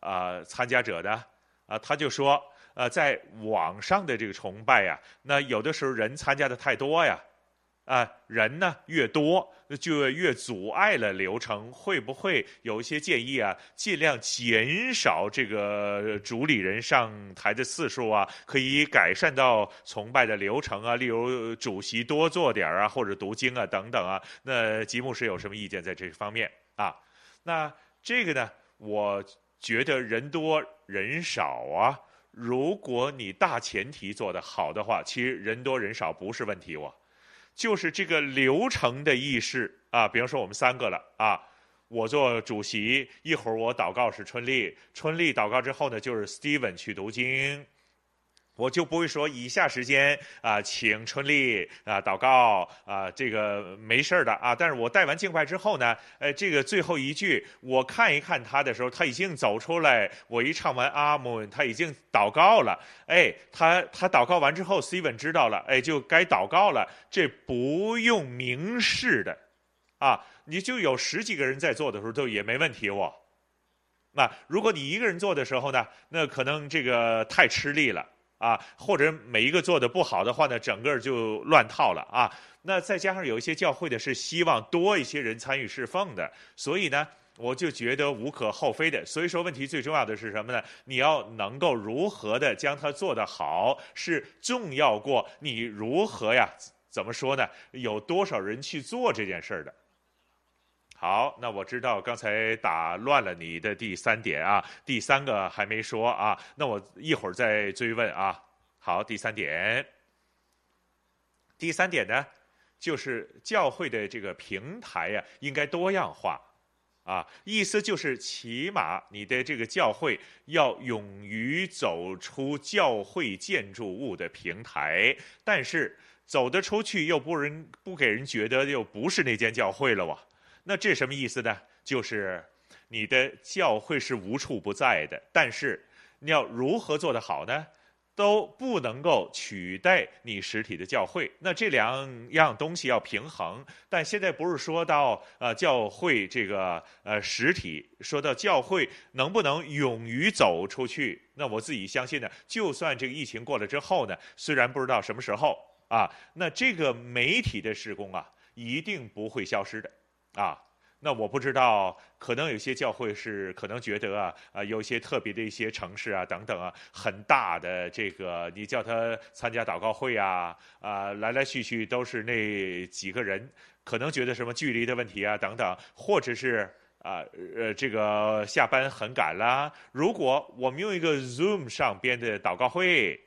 啊、参加者呢，啊、他就说，呃，在网上的这个崇拜呀，那有的时候人参加的太多呀。”啊，人呢越多，就越阻碍了流程。会不会有一些建议啊？尽量减少这个主礼人上台的次数啊，可以改善到崇拜的流程啊。例如主席多做点啊，或者读经啊等等啊。那吉牧师有什么意见在这方面啊？那这个呢，我觉得人多人少啊，如果你大前提做得好的话，其实人多人少不是问题哦。就是这个流程的意识啊，比方说我们三个了啊，我做主席，一会儿我祷告是春丽，春丽祷告之后呢，就是 Steven 去读经。我就不会说以下时间啊，请春丽啊祷告啊，这个没事的啊。但是我带完敬拜之后呢，呃，这个最后一句我看一看他的时候，他已经走出来。我一唱完阿门，他已经祷告了。哎，他他祷告完之后，Steven 知道了，哎，就该祷告了。这不用明示的，啊，你就有十几个人在做的时候都也没问题哦。那如果你一个人做的时候呢，那可能这个太吃力了。啊，或者每一个做的不好的话呢，整个就乱套了啊。那再加上有一些教会的是希望多一些人参与侍奉的，所以呢，我就觉得无可厚非的。所以说，问题最重要的是什么呢？你要能够如何的将它做得好，是重要过你如何呀？怎么说呢？有多少人去做这件事儿的？好，那我知道刚才打乱了你的第三点啊，第三个还没说啊，那我一会儿再追问啊。好，第三点，第三点呢，就是教会的这个平台呀，应该多样化啊，意思就是起码你的这个教会要勇于走出教会建筑物的平台，但是走得出去又不人不给人觉得又不是那间教会了哇。那这什么意思呢？就是你的教会是无处不在的，但是你要如何做得好呢？都不能够取代你实体的教会。那这两样东西要平衡。但现在不是说到呃教会这个呃实体，说到教会能不能勇于走出去？那我自己相信呢，就算这个疫情过了之后呢，虽然不知道什么时候啊，那这个媒体的施工啊，一定不会消失的。啊，那我不知道，可能有些教会是可能觉得啊，啊，有些特别的一些城市啊，等等啊，很大的这个，你叫他参加祷告会啊，啊，来来去去都是那几个人，可能觉得什么距离的问题啊，等等，或者是啊，呃，这个下班很赶啦。如果我们用一个 Zoom 上边的祷告会，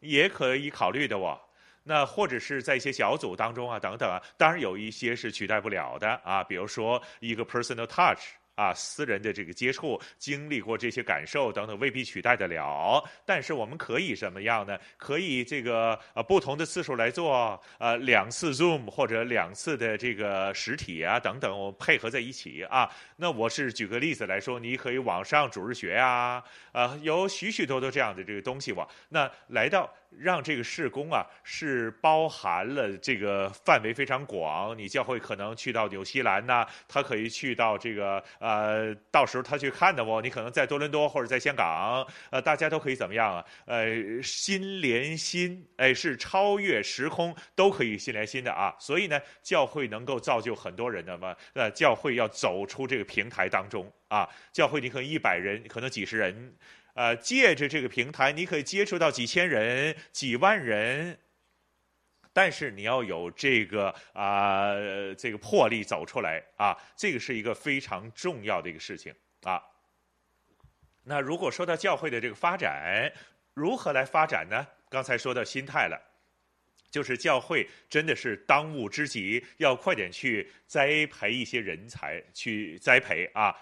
也可以考虑的哦。那或者是在一些小组当中啊，等等啊，当然有一些是取代不了的啊，比如说一个 personal touch。啊，私人的这个接触，经历过这些感受等等，未必取代得了。但是我们可以什么样呢？可以这个呃不同的次数来做，呃两次 Zoom 或者两次的这个实体啊等等，我们配合在一起啊。那我是举个例子来说，你可以网上主日学啊，呃有许许多多这样的这个东西哇。那来到让这个事工啊是包含了这个范围非常广，你教会可能去到纽西兰呐，他可以去到这个。呃，到时候他去看的哦，你可能在多伦多或者在香港，呃，大家都可以怎么样啊？呃，心连心，哎，是超越时空，都可以心连心的啊。所以呢，教会能够造就很多人的嘛。呃，教会要走出这个平台当中啊，教会你可能一百人，可能几十人，呃，借着这个平台，你可以接触到几千人、几万人。但是你要有这个啊、这个魄力走出来啊，这个是一个非常重要的一个事情啊。那如果说到教会的这个发展，如何来发展呢？刚才说到心态了，就是教会真的是当务之急，要快点去栽培一些人才，去栽培啊。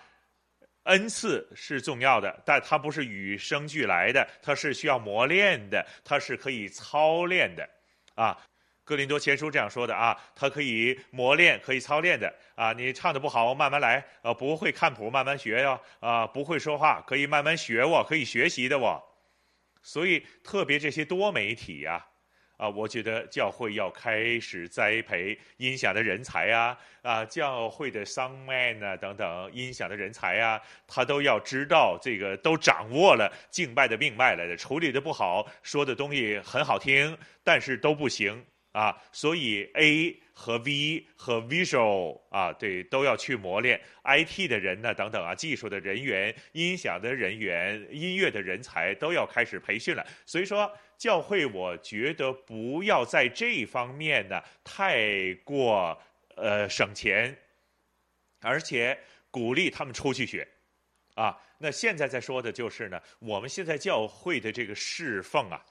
恩赐是重要的，但它不是与生俱来的，它是需要磨练的，它是可以操练的，啊。格林多前书这样说的啊，它可以磨练，可以操练的啊。你唱的不好，慢慢来，呃，不会看谱，慢慢学哟，啊，不会说话，可以慢慢学我，可以学习的我。所以特别这些多媒体呀，啊，啊我觉得教会要开始栽培音响的人才啊，啊，教会的 soundman 啊等等音响的人才啊，他都要知道这个，都掌握了敬拜的命脉来的，处理的不好，说的东西很好听，但是都不行。啊，所以 A 和 V 和 Visual 啊，对，都要去磨练 IT 的人呢，等等啊，技术的人员、音响的人员、音乐的人才都要开始培训了。所以说，教会我觉得不要在这方面呢太过呃省钱，而且鼓励他们出去学啊。那现在在说的就是呢，我们现在教会的这个侍奉啊。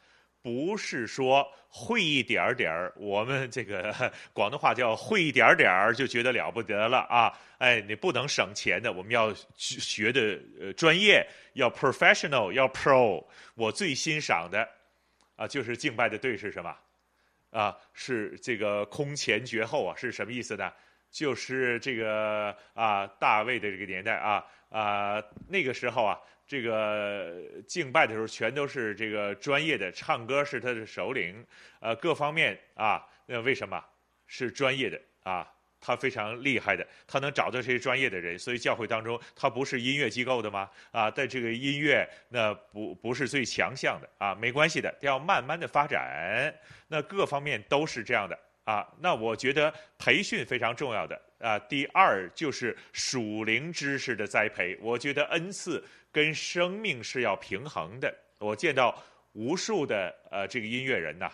不是说会一点儿点儿，我们这个 (laughs) 广东话叫会一点儿点儿就觉得了不得了啊！哎，你不能省钱的，我们要学的呃专业，要 professional，要 pro。我最欣赏的啊，就是敬拜的队是什么？啊，是这个空前绝后啊！是什么意思呢？就是这个啊，大卫的这个年代啊啊，那个时候啊。这个敬拜的时候，全都是这个专业的，唱歌是他的首领，呃，各方面啊，那为什么是专业的啊？他非常厉害的，他能找到这些专业的人，所以教会当中他不是音乐机构的吗？啊，但这个音乐那不不是最强项的啊，没关系的，要慢慢的发展，那各方面都是这样的啊。那我觉得培训非常重要的啊。第二就是属灵知识的栽培，我觉得恩赐。跟生命是要平衡的。我见到无数的呃这个音乐人呐，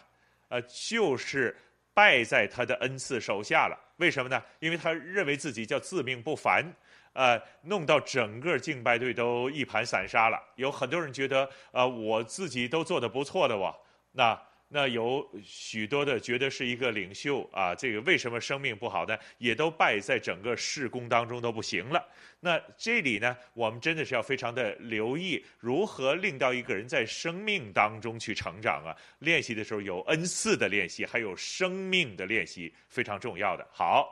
呃就是败在他的恩赐手下了。为什么呢？因为他认为自己叫自命不凡，呃弄到整个敬拜队都一盘散沙了。有很多人觉得呃我自己都做的不错的哇那。那有许多的觉得是一个领袖啊，这个为什么生命不好呢？也都败在整个事工当中都不行了。那这里呢，我们真的是要非常的留意如何令到一个人在生命当中去成长啊。练习的时候有恩赐的练习，还有生命的练习，非常重要的。好，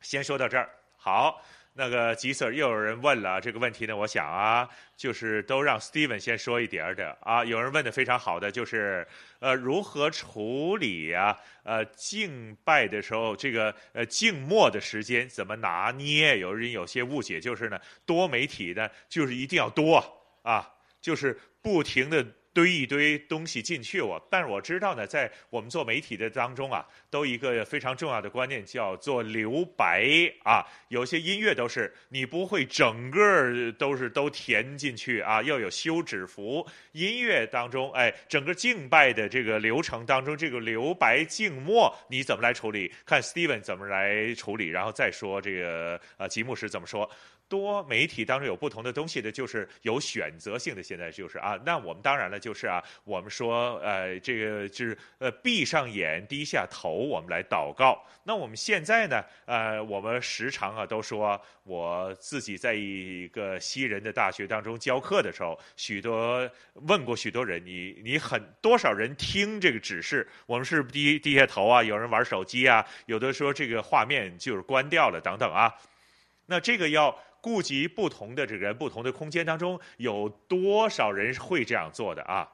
先说到这儿。好。那个吉 Sir 又有人问了这个问题呢，我想啊，就是都让 Steven 先说一点的啊。有人问的非常好的，就是呃如何处理啊？呃敬拜的时候这个呃静默的时间怎么拿捏？有人有些误解，就是呢多媒体呢就是一定要多啊，就是不停的。堆一堆东西进去，我但是我知道呢，在我们做媒体的当中啊，都一个非常重要的观念叫做留白啊。有些音乐都是你不会整个都是都填进去啊，要有休止符。音乐当中，哎，整个敬拜的这个流程当中，这个留白静默你怎么来处理？看 Steven 怎么来处理，然后再说这个呃吉牧师怎么说。多媒体当中有不同的东西的，就是有选择性的。现在就是啊，那我们当然了，就是啊，我们说呃，这个就是呃，闭上眼，低下头，我们来祷告。那我们现在呢，呃，我们时常啊都说，我自己在一个西人的大学当中教课的时候，许多问过许多人，你你很多少人听这个指示？我们是不是低低下头啊？有人玩手机啊？有的说这个画面就是关掉了等等啊。那这个要。顾及不同的这个人，不同的空间当中，有多少人会这样做的啊？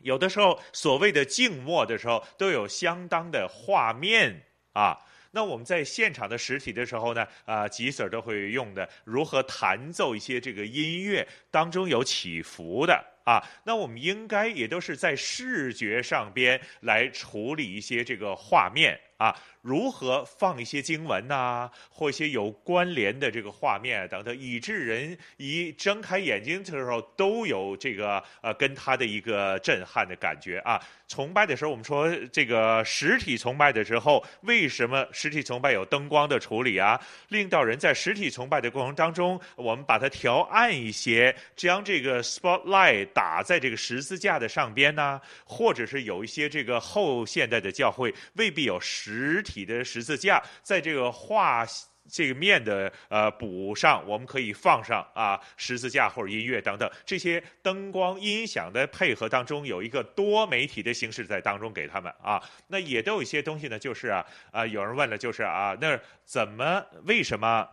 有的时候，所谓的静默的时候，都有相当的画面啊。那我们在现场的实体的时候呢，啊，吉 Sir 都会用的，如何弹奏一些这个音乐当中有起伏的啊？那我们应该也都是在视觉上边来处理一些这个画面。啊，如何放一些经文呐、或一些有关联的这个画面等等，以致人一睁开眼睛的时候都有这个呃跟他的一个震撼的感觉啊。崇拜的时候，我们说这个实体崇拜的时候，为什么实体崇拜有灯光的处理啊？令到人在实体崇拜的过程当中，我们把它调暗一些，将这个 spotlight 打在这个十字架的上边呢、或者是有一些这个后现代的教会未必有实实体的十字架，在这个画。这个面的呃补上，我们可以放上啊十字架或者音乐等等这些灯光音响的配合当中，有一个多媒体的形式在当中给他们啊。那也都有一些东西呢，就是啊啊有人问了，就是啊那怎么为什么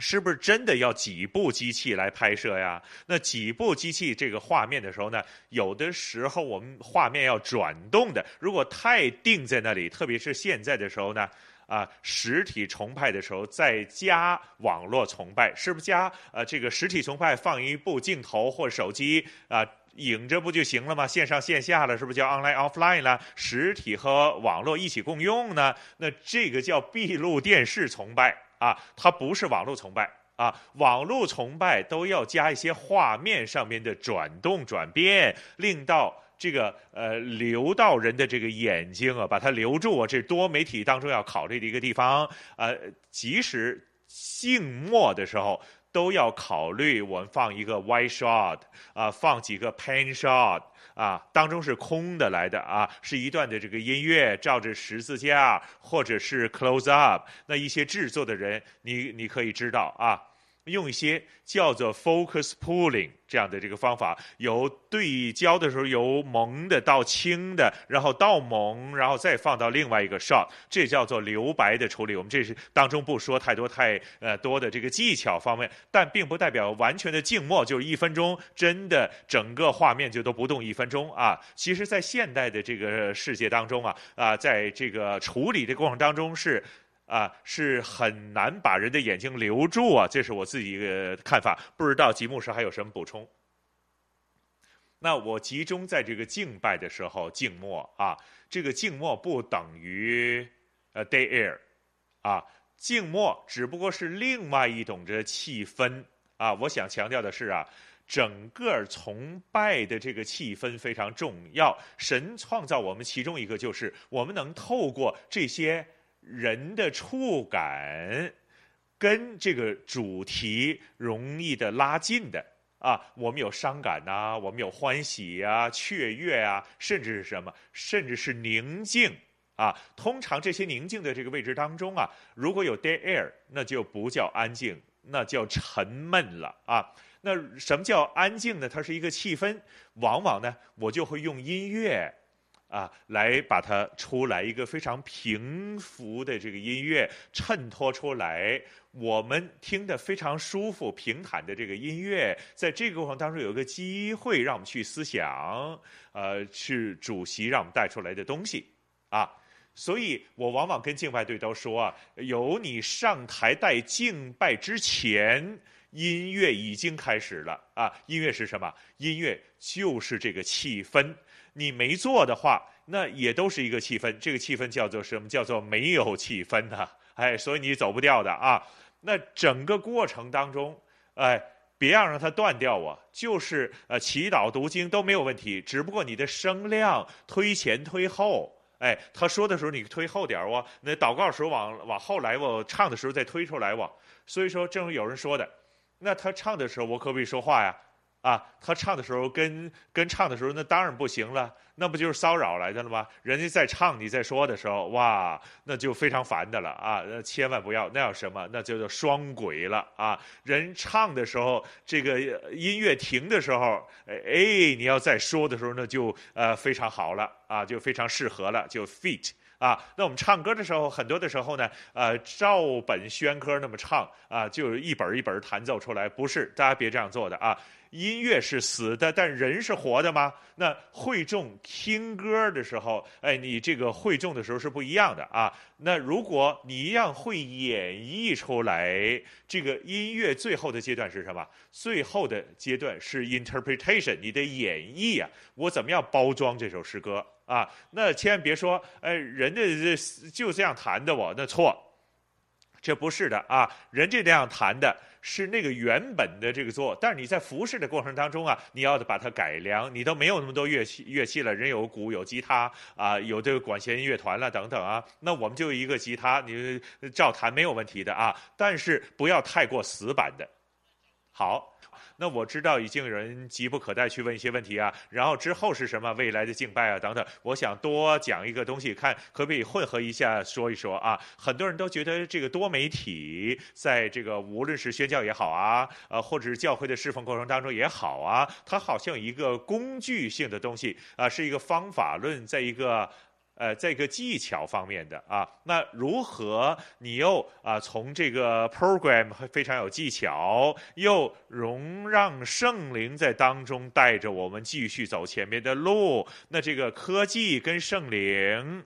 是不是真的要几部机器来拍摄呀？那几部机器这个画面的时候呢，有的时候我们画面要转动的，如果太定在那里，特别是现在的时候呢。啊，实体崇拜的时候再加网络崇拜，是不是加呃这个实体崇拜放一部镜头或手机啊影着不就行了吗？线上线下了，是不是叫 online offline 了？实体和网络一起共用呢？那这个叫闭路电视崇拜啊，它不是网络崇拜啊。网络崇拜都要加一些画面上面的转动转变，令到。这个呃，留到人的这个眼睛啊，把它留住啊，这是多媒体当中要考虑的一个地方。呃，即使静默的时候，都要考虑我们放一个 wide shot 啊，放几个 pan shot 啊，当中是空的来的啊，是一段的这个音乐照着十字架，或者是 close up。那一些制作的人，你你可以知道啊。用一些叫做 focus pulling 这样的这个方法，由对焦的时候由蒙的到清的，然后到蒙，然后再放到另外一个 shot，这叫做留白的处理。我们这是当中不说太多太呃多的这个技巧方面，但并不代表完全的静默，就是一分钟真的整个画面就都不动一分钟啊。其实，在现代的这个世界当中啊啊，在这个处理的过程当中是。啊，是很难把人的眼睛留住啊，这是我自己一个看法。不知道吉牧师还有什么补充？那我集中在这个敬拜的时候静默啊，这个静默不等于呃 day air 啊，静默只不过是另外一种的气氛啊。我想强调的是啊，整个崇拜的这个气氛非常重要。神创造我们，其中一个就是我们能透过这些。人的触感跟这个主题容易的拉近的啊，我们有伤感呐、我们有欢喜啊、雀跃啊，甚至是什么，甚至是宁静啊。通常这些宁静的这个位置当中啊，如果有 dead air，那就不叫安静，那叫沉闷了啊。那什么叫安静呢？它是一个气氛，往往呢，我就会用音乐。啊，来把它出来一个非常平伏的这个音乐衬托出来，我们听得非常舒服、平坦的这个音乐，在这个过程当中有一个机会让我们去思想，呃，去主席让我们带出来的东西啊。所以我往往跟敬拜队都说啊，有你上台带敬拜之前，音乐已经开始了啊。音乐是什么？音乐就是这个气氛。你没做的话，那也都是一个气氛。这个气氛叫做什么？叫做没有气氛呢？哎，所以你走不掉的啊。那整个过程当中，哎，别让让它断掉啊。就是呃，祈祷读经都没有问题，只不过你的声量推前推后。哎，他说的时候你推后点哇，那祷告时候往往后来我唱的时候再推出来哇。所以说，正如有人说的，那他唱的时候我可不可以说话呀？啊，他唱的时候跟跟唱的时候，那当然不行了，那不就是骚扰来的了吗？人家在唱，你在说的时候，哇，那就非常烦的了啊！那千万不要，那叫什么？那叫做双轨了啊！人唱的时候，这个音乐停的时候，哎，你要再说的时候，那就呃非常好了啊，就非常适合了，就 fit 啊。那我们唱歌的时候，很多的时候呢，呃，照本宣科那么唱啊，就一本一本弹奏出来，不是，大家别这样做的啊。音乐是死的，但人是活的吗？那会众听歌的时候，哎，你这个会众的时候是不一样的啊。那如果你一样会演绎出来，这个音乐最后的阶段是什么？最后的阶段是 interpretation，你的演绎啊，我怎么样包装这首诗歌啊？那千万别说，哎，人家就这样弹的，我那错，这不是的啊，人家这样弹的。是那个原本的这个作，但是你在服饰的过程当中啊，你要把它改良，你都没有那么多乐器乐器了，人有鼓有吉他啊，有这个管弦乐团了等等啊，那我们就一个吉他，你照弹没有问题的啊，但是不要太过死板的，好。那我知道已经有人急不可待去问一些问题啊，然后之后是什么未来的敬拜啊等等，我想多讲一个东西，看可不可以混合一下说一说啊。很多人都觉得这个多媒体在这个无论是宣教也好啊，呃，或者是教会的侍奉过程当中也好啊，它好像一个工具性的东西啊，是一个方法论，在一个。呃，在一个技巧方面的啊，那如何你又啊从这个 program 非常有技巧，又容让圣灵在当中带着我们继续走前面的路？那这个科技跟圣灵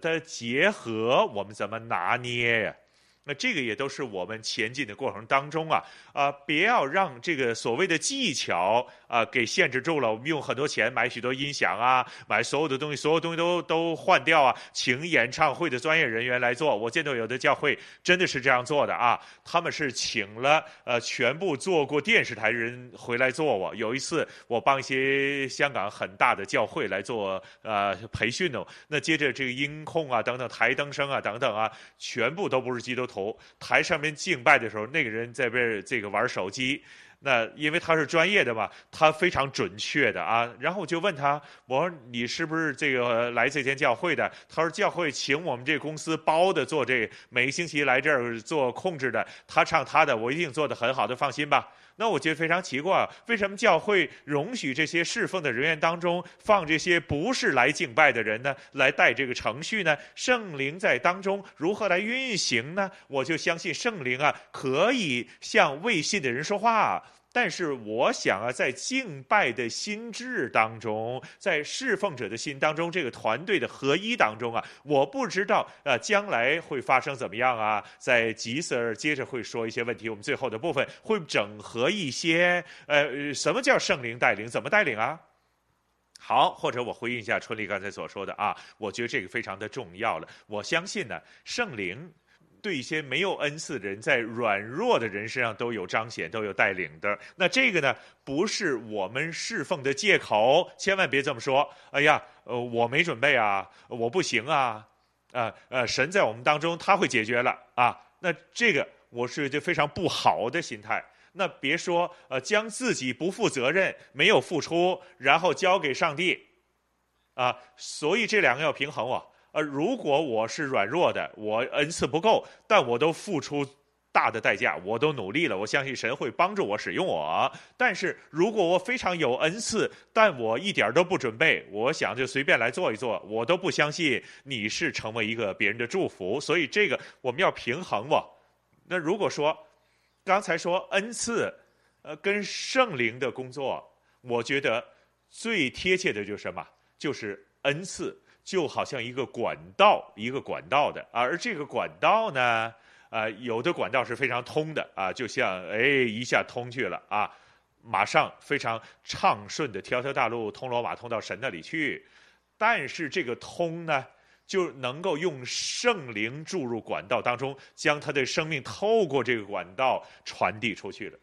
的结合，我们怎么拿捏呀？那这个也都是我们前进的过程当中啊，啊，别要让这个所谓的技巧啊给限制住了。我们用很多钱买许多音响啊，买所有的东西，所有东西都都换掉啊，请演唱会的专业人员来做。我见到有的教会真的是这样做的啊，他们是请了呃全部做过电视台人回来做。我有一次我帮一些香港很大的教会来做呃培训呢，那接着这个音控啊等等，台灯声啊等等啊，全部都不是基督徒。台上面敬拜的时候，那个人在边这个玩手机。那因为他是专业的嘛，他非常准确的啊。然后我就问他，我说你是不是这个来这间教会的？他说教会请我们这公司包的做这，每个星期来这儿做控制的。他唱他的，我一定做的很好的，放心吧。那我觉得非常奇怪，为什么教会容许这些侍奉的人员当中放这些不是来敬拜的人呢？来带这个程序呢？圣灵在当中如何来运行呢？我就相信圣灵啊，可以向未信的人说话。但是我想啊，在敬拜的心智当中，在侍奉者的心当中，这个团队的合一当中啊，我不知道啊，将来会发生怎么样啊？在吉 Sir 接着会说一些问题，我们最后的部分会整合一些，呃，什么叫圣灵带领？怎么带领啊？好，或者我回应一下春丽刚才所说的啊，我觉得这个非常的重要了。我相信呢，圣灵。对一些没有恩赐的人，在软弱的人身上都有彰显，都有带领的。那这个呢，不是我们侍奉的借口，千万别这么说。哎呀，呃，我没准备啊，我不行啊，啊，呃，神在我们当中，他会解决了啊。那这个我是就非常不好的心态。那别说呃，将自己不负责任、没有付出，然后交给上帝啊。所以这两个要平衡啊。呃，如果我是软弱的，我恩赐不够，但我都付出大的代价，我都努力了，我相信神会帮助我使用我。但是如果我非常有恩赐，但我一点都不准备，我想就随便来做一做，我都不相信你是成为一个别人的祝福。所以这个我们要平衡嘛。那如果说刚才说恩赐，呃，跟圣灵的工作，我觉得最贴切的就是什么？就是恩赐。就好像一个管道，一个管道的，而这个管道呢，啊，有的管道是非常通的啊，就像哎一下通去了啊，马上非常畅顺的条条大路通罗马，通到神那里去。但是这个通呢，就能够用圣灵注入管道当中，将他的生命透过这个管道传递出去了。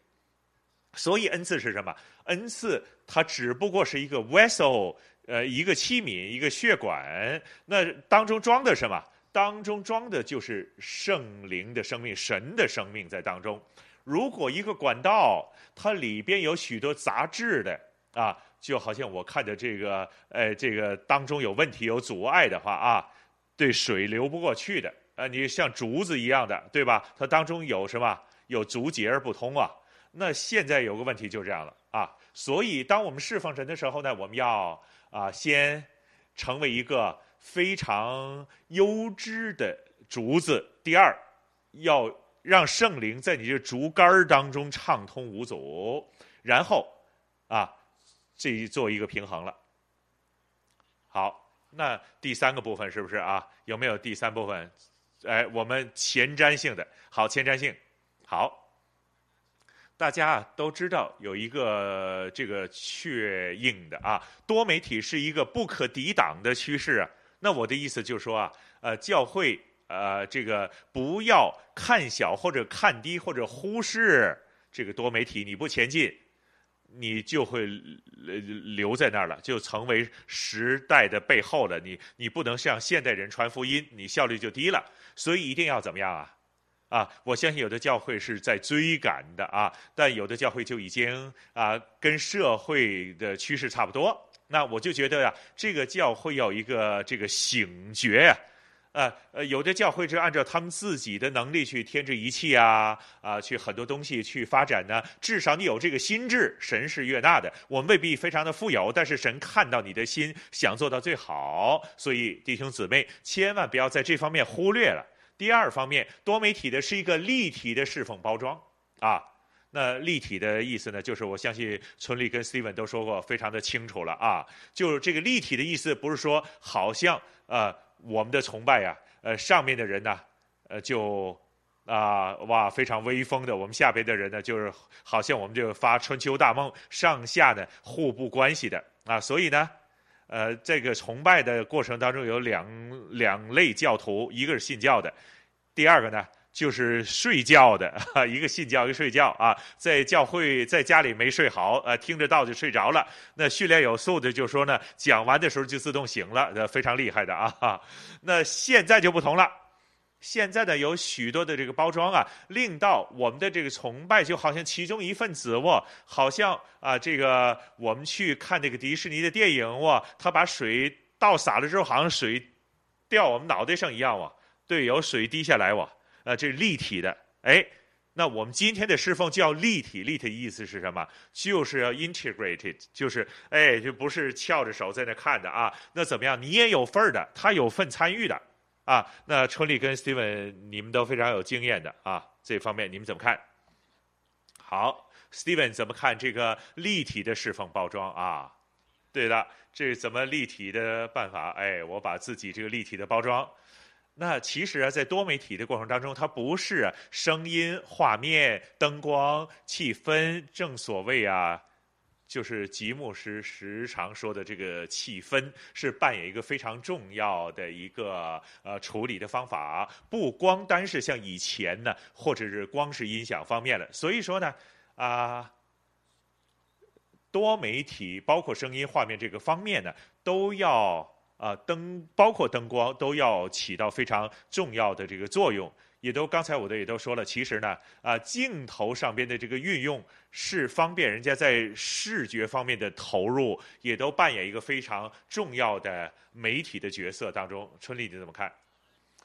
所以恩赐是什么？恩赐它只不过是一个 vessel。呃，一个器皿，一个血管，那当中装的什么？当中装的就是圣灵的生命，神的生命在当中。如果一个管道它里边有许多杂质的啊，就好像我看的这个，呃，这个当中有问题、有阻碍的话啊，对水流不过去的，啊，你像竹子一样的，对吧？它当中有什么？有竹节而不通啊。那现在有个问题就这样了。所以当我们侍奉神的时候呢，我们要。啊，先成为一个非常优质的竹子。第二，要让圣灵在你这竹竿当中畅通无阻。然后，啊，这做一个平衡了。好，那第三个部分是不是啊？有没有第三部分？哎，我们前瞻性的，好，前瞻性，好。大家啊都知道有一个这个确认的啊，多媒体是一个不可抵挡的趋势啊。那我的意思就是说啊，呃，教会呃这个不要看小或者看低或者忽视这个多媒体，你不前进，你就会留在那儿了，就成为时代的背后了。你你不能向现代人传福音，你效率就低了。所以一定要怎么样啊？啊，我相信有的教会是在追赶的啊，但有的教会就已经啊跟社会的趋势差不多。那我就觉得呀、这个教会要一个这个醒觉呀、啊，呃呃，有的教会是按照他们自己的能力去添置仪器啊，啊，去很多东西去发展呢。至少你有这个心智，神是悦纳的。我们未必非常的富有，但是神看到你的心，想做到最好。所以弟兄姊妹，千万不要在这方面忽略了。第二方面，多媒体的是一个立体的侍奉包装啊。那立体的意思呢，就是我相信村里跟 Steven 都说过，非常的清楚了啊。就是这个立体的意思，不是说好像呃我们的崇拜呀、啊，呃上面的人呢，呃就啊哇非常威风的，我们下边的人呢，就是好像我们就发春秋大梦，上下呢互不关系的啊。所以呢。呃，这个崇拜的过程当中有两两类教徒，一个是信教的，第二个呢就是睡觉的，(laughs) 一个信教，一个睡觉啊，在教会在家里没睡好，呃，听着道就睡着了。那训练有素的就说呢，讲完的时候就自动醒了，呃，非常厉害的啊。那现在就不同了。现在呢，有许多的这个包装啊，令到我们的这个崇拜就好像其中一份子哦，好像啊，这个我们去看那个迪士尼的电影哦，他把水倒洒了之后，好像水掉我们脑袋上一样哦，对，有水滴下来哦，呃，这是立体的。哎，那我们今天的侍奉叫立体，立体意思是什么？就是要 integrated，就是哎，就不是翘着手在那看的啊。那怎么样？你也有份儿的，他有份参与的。啊，那春丽跟 Steven，你们都非常有经验的啊，这方面你们怎么看？好，Steven 怎么看这个立体的侍奉包装啊？对的，这是怎么立体的办法？哎，我把自己这个立体的包装。那其实啊，在多媒体的过程当中，它不是声音、画面、灯光、气氛，正所谓啊。就是吉牧师时常说的这个气氛，是扮演一个非常重要的一个呃处理的方法，不光单是像以前呢，或者是光是音响方面了。所以说呢，啊，多媒体包括声音、画面这个方面呢，都要啊灯包括灯光都要起到非常重要的这个作用。也都刚才我的也都说了，其实呢，啊，镜头上边的这个运用是方便人家在视觉方面的投入，也都扮演一个非常重要的媒体的角色当中。春丽，你怎么看？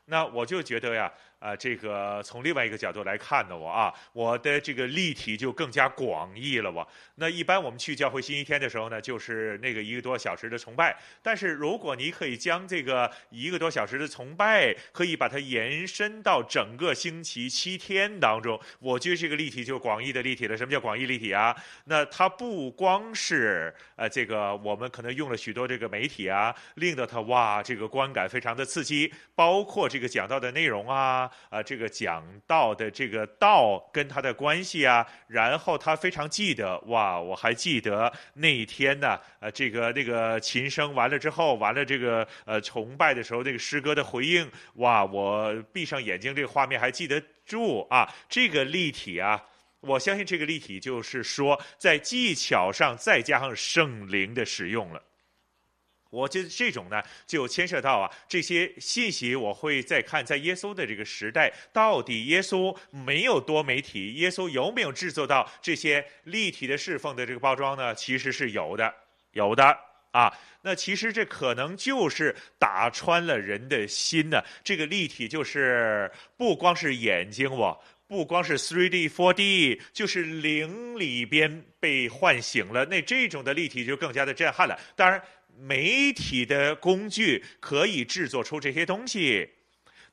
那我就觉得呀。啊，这个从另外一个角度来看呢，我啊，我的这个立体就更加广义了。我那一般我们去教会星期天的时候呢，就是那个一个多小时的崇拜。但是如果你可以将这个一个多小时的崇拜，可以把它延伸到整个星期七天当中，我觉得这个立体就广义的立体了。什么叫广义立体啊？那它不光是呃这个我们可能用了许多这个媒体啊，令到它哇这个观感非常的刺激，包括这个讲到的内容啊。啊，这个讲道的这个道跟他的关系啊，然后他非常记得哇，我还记得那一天呢，呃，这个那个琴声完了之后，完了这个呃崇拜的时候，那个诗歌的回应，哇，我闭上眼睛，这个画面还记得住啊，这个立体啊，我相信这个立体就是说在技巧上再加上圣灵的使用了。我觉得这种呢，就牵涉到啊，这些信息我会再看，在耶稣的这个时代，到底耶稣没有多媒体，耶稣有没有制作到这些立体的侍奉的这个包装呢？其实是有的，有的啊。那其实这可能就是打穿了人的心呢。这个立体就是不光是眼睛，我不光是 three D four D，就是灵里边被唤醒了。那这种的立体就更加的震撼了。当然。媒体的工具可以制作出这些东西，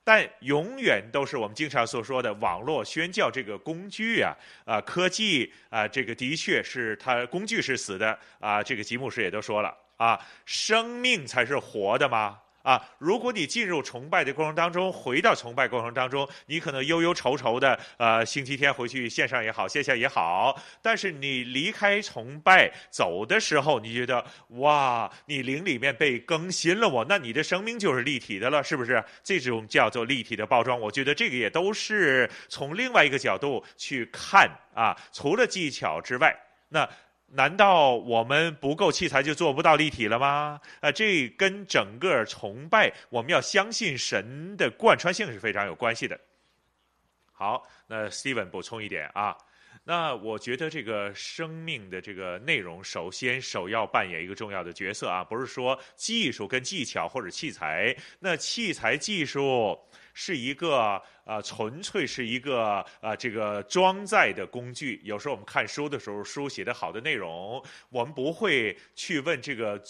但永远都是我们经常所说的网络宣教这个工具啊，啊，科技啊，这个的确是它工具是死的啊，这个吉姆士也都说了啊，生命才是活的吗？啊，如果你进入崇拜的过程当中，回到崇拜过程当中，你可能忧忧愁愁的，呃，星期天回去线上也好，线下也好，但是你离开崇拜走的时候，你觉得哇，你灵里面被更新了，我那你的生命就是立体的了，是不是？这种叫做立体的包装，我觉得这个也都是从另外一个角度去看啊，除了技巧之外，那。难道我们不够器材就做不到立体了吗？啊，这跟整个崇拜，我们要相信神的贯穿性是非常有关系的。好，那 Steven 补充一点啊，那我觉得这个生命的这个内容，首先首要扮演一个重要的角色啊，不是说技术跟技巧或者器材，那器材技术。是一个啊、呃，纯粹是一个啊、呃，这个装载的工具。有时候我们看书的时候，书写的好的内容，我们不会去问这个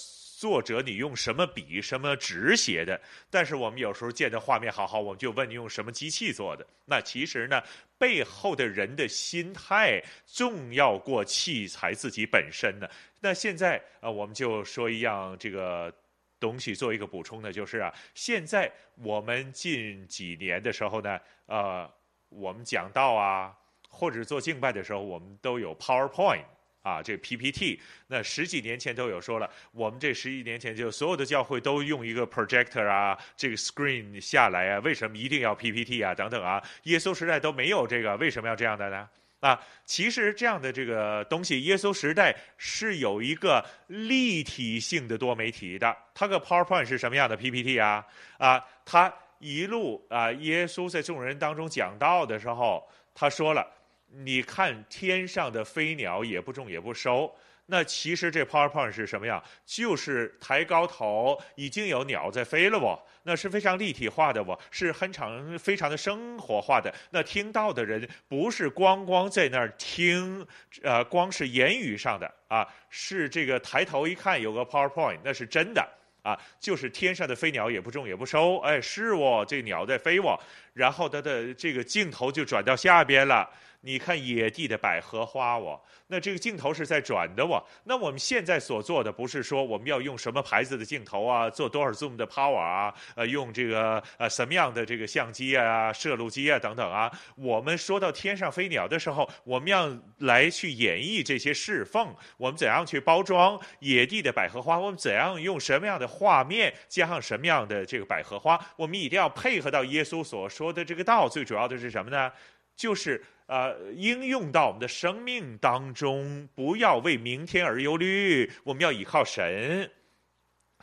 作者你用什么笔、什么纸写的。但是我们有时候见的画面好好，我们就问你用什么机器做的。那其实呢，背后的人的心态重要过器材自己本身呢。那现在啊、呃，我们就说一样这个。东西做一个补充呢，就是啊，现在我们近几年的时候呢，呃，我们讲道啊，或者做敬拜的时候，我们都有 PowerPoint 啊，这个 PPT。那十几年前都有说了，我们这十几年前就所有的教会都用一个 projector 啊，这个 screen 下来啊，为什么一定要 PPT 啊？等等啊，耶稣时代都没有这个，为什么要这样的呢？啊，其实这样的这个东西，耶稣时代是有一个立体性的多媒体的。它个 PowerPoint 是什么样的 PPT 啊？啊，他一路啊，耶稣在众人当中讲道的时候，他说了：“你看天上的飞鸟，也不种也不收。”那其实这 PowerPoint 是什么样？就是抬高头，已经有鸟在飞了哦。那是非常立体化的哦，是很常非常的生活化的。那听到的人不是光光在那儿听，呃，光是言语上的啊，是这个抬头一看有个 PowerPoint，那是真的啊，就是天上的飞鸟也不种也不收，哎，是哦，这鸟在飞哦。然后它的这个镜头就转到下边了。你看野地的百合花哦，那这个镜头是在转的哦。那我们现在所做的不是说我们要用什么牌子的镜头啊，做多少 zoom 的 power 啊，呃，用这个呃什么样的这个相机啊、摄录机啊等等啊。我们说到天上飞鸟的时候，我们要来去演绎这些侍奉，我们怎样去包装野地的百合花？我们怎样用什么样的画面加上什么样的这个百合花？我们一定要配合到耶稣所说的这个道。最主要的是什么呢？就是。呃，应用到我们的生命当中，不要为明天而忧虑。我们要倚靠神。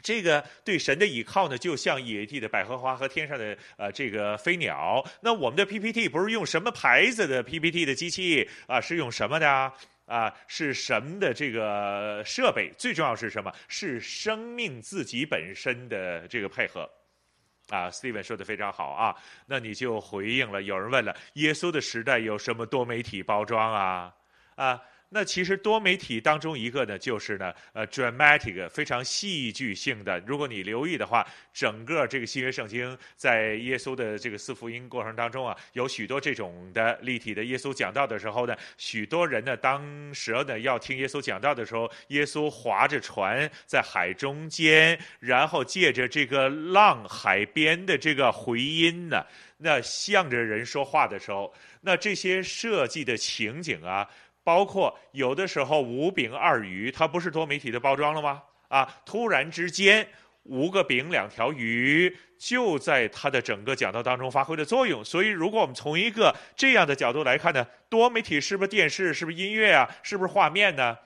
这个对神的倚靠呢，就像野地的百合花和天上的呃这个飞鸟。那我们的 PPT 不是用什么牌子的 PPT 的机器啊，是用什么的？啊，是神的这个设备。最重要是什么？是生命自己本身的这个配合。啊，Steven 说的非常好啊，那你就回应了。有人问了，耶稣的时代有什么多媒体包装啊？啊？那其实多媒体当中一个呢，就是呢，呃，dramatic 非常戏剧性的。如果你留意的话，整个这个新约圣经在耶稣的这个四福音过程当中啊，有许多这种的立体的。耶稣讲道的时候呢，许多人呢，当时呢要听耶稣讲道的时候，耶稣划着船在海中间，然后借着这个浪海边的这个回音呢，那向着人说话的时候，那这些设计的情景啊。包括有的时候五饼二鱼，它不是多媒体的包装了吗？啊，突然之间五个饼两条鱼就在它的整个讲道当中发挥了作用。所以，如果我们从一个这样的角度来看呢，多媒体是不是电视？是不是音乐啊？是不是画面呢？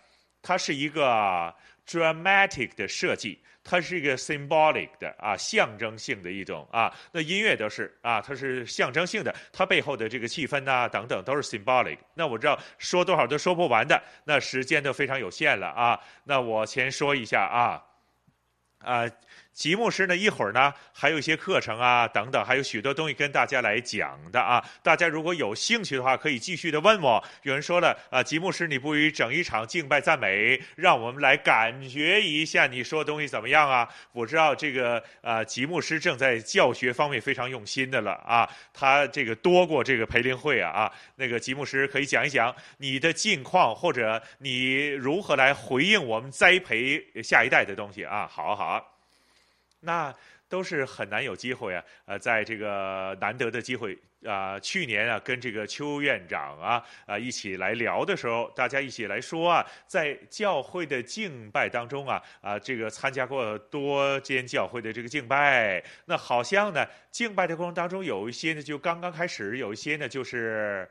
它是一个 dramatic 的设计。它是一个 symbolic 的啊，象征性的一种啊。那音乐都是啊，它是象征性的，它背后的这个气氛呐、等等都是 symbolic。那我知道说多少都说不完的，那时间都非常有限了啊。那我先说一下啊啊，吉牧师呢，一会儿呢还有一些课程啊，等等，还有许多东西跟大家来讲的啊。大家如果有兴趣的话，可以继续的问我。有人说了啊，吉牧师，你不如整一场敬拜赞美，让我们来感觉一下你说东西怎么样啊？我知道这个啊，吉牧师正在教学方面非常用心的了啊，他这个多过这个培灵会啊啊。那个吉牧师可以讲一讲你的近况，或者你如何来回应我们栽培下一代的东西啊？好啊好啊。那都是很难有机会啊，呃，在这个难得的机会啊，去年啊，跟这个邱院长啊啊一起来聊的时候，大家一起来说啊，在教会的敬拜当中啊啊，这个参加过多间教会的这个敬拜，那好像呢，敬拜的过程当中有一些呢就刚刚开始，有一些呢就是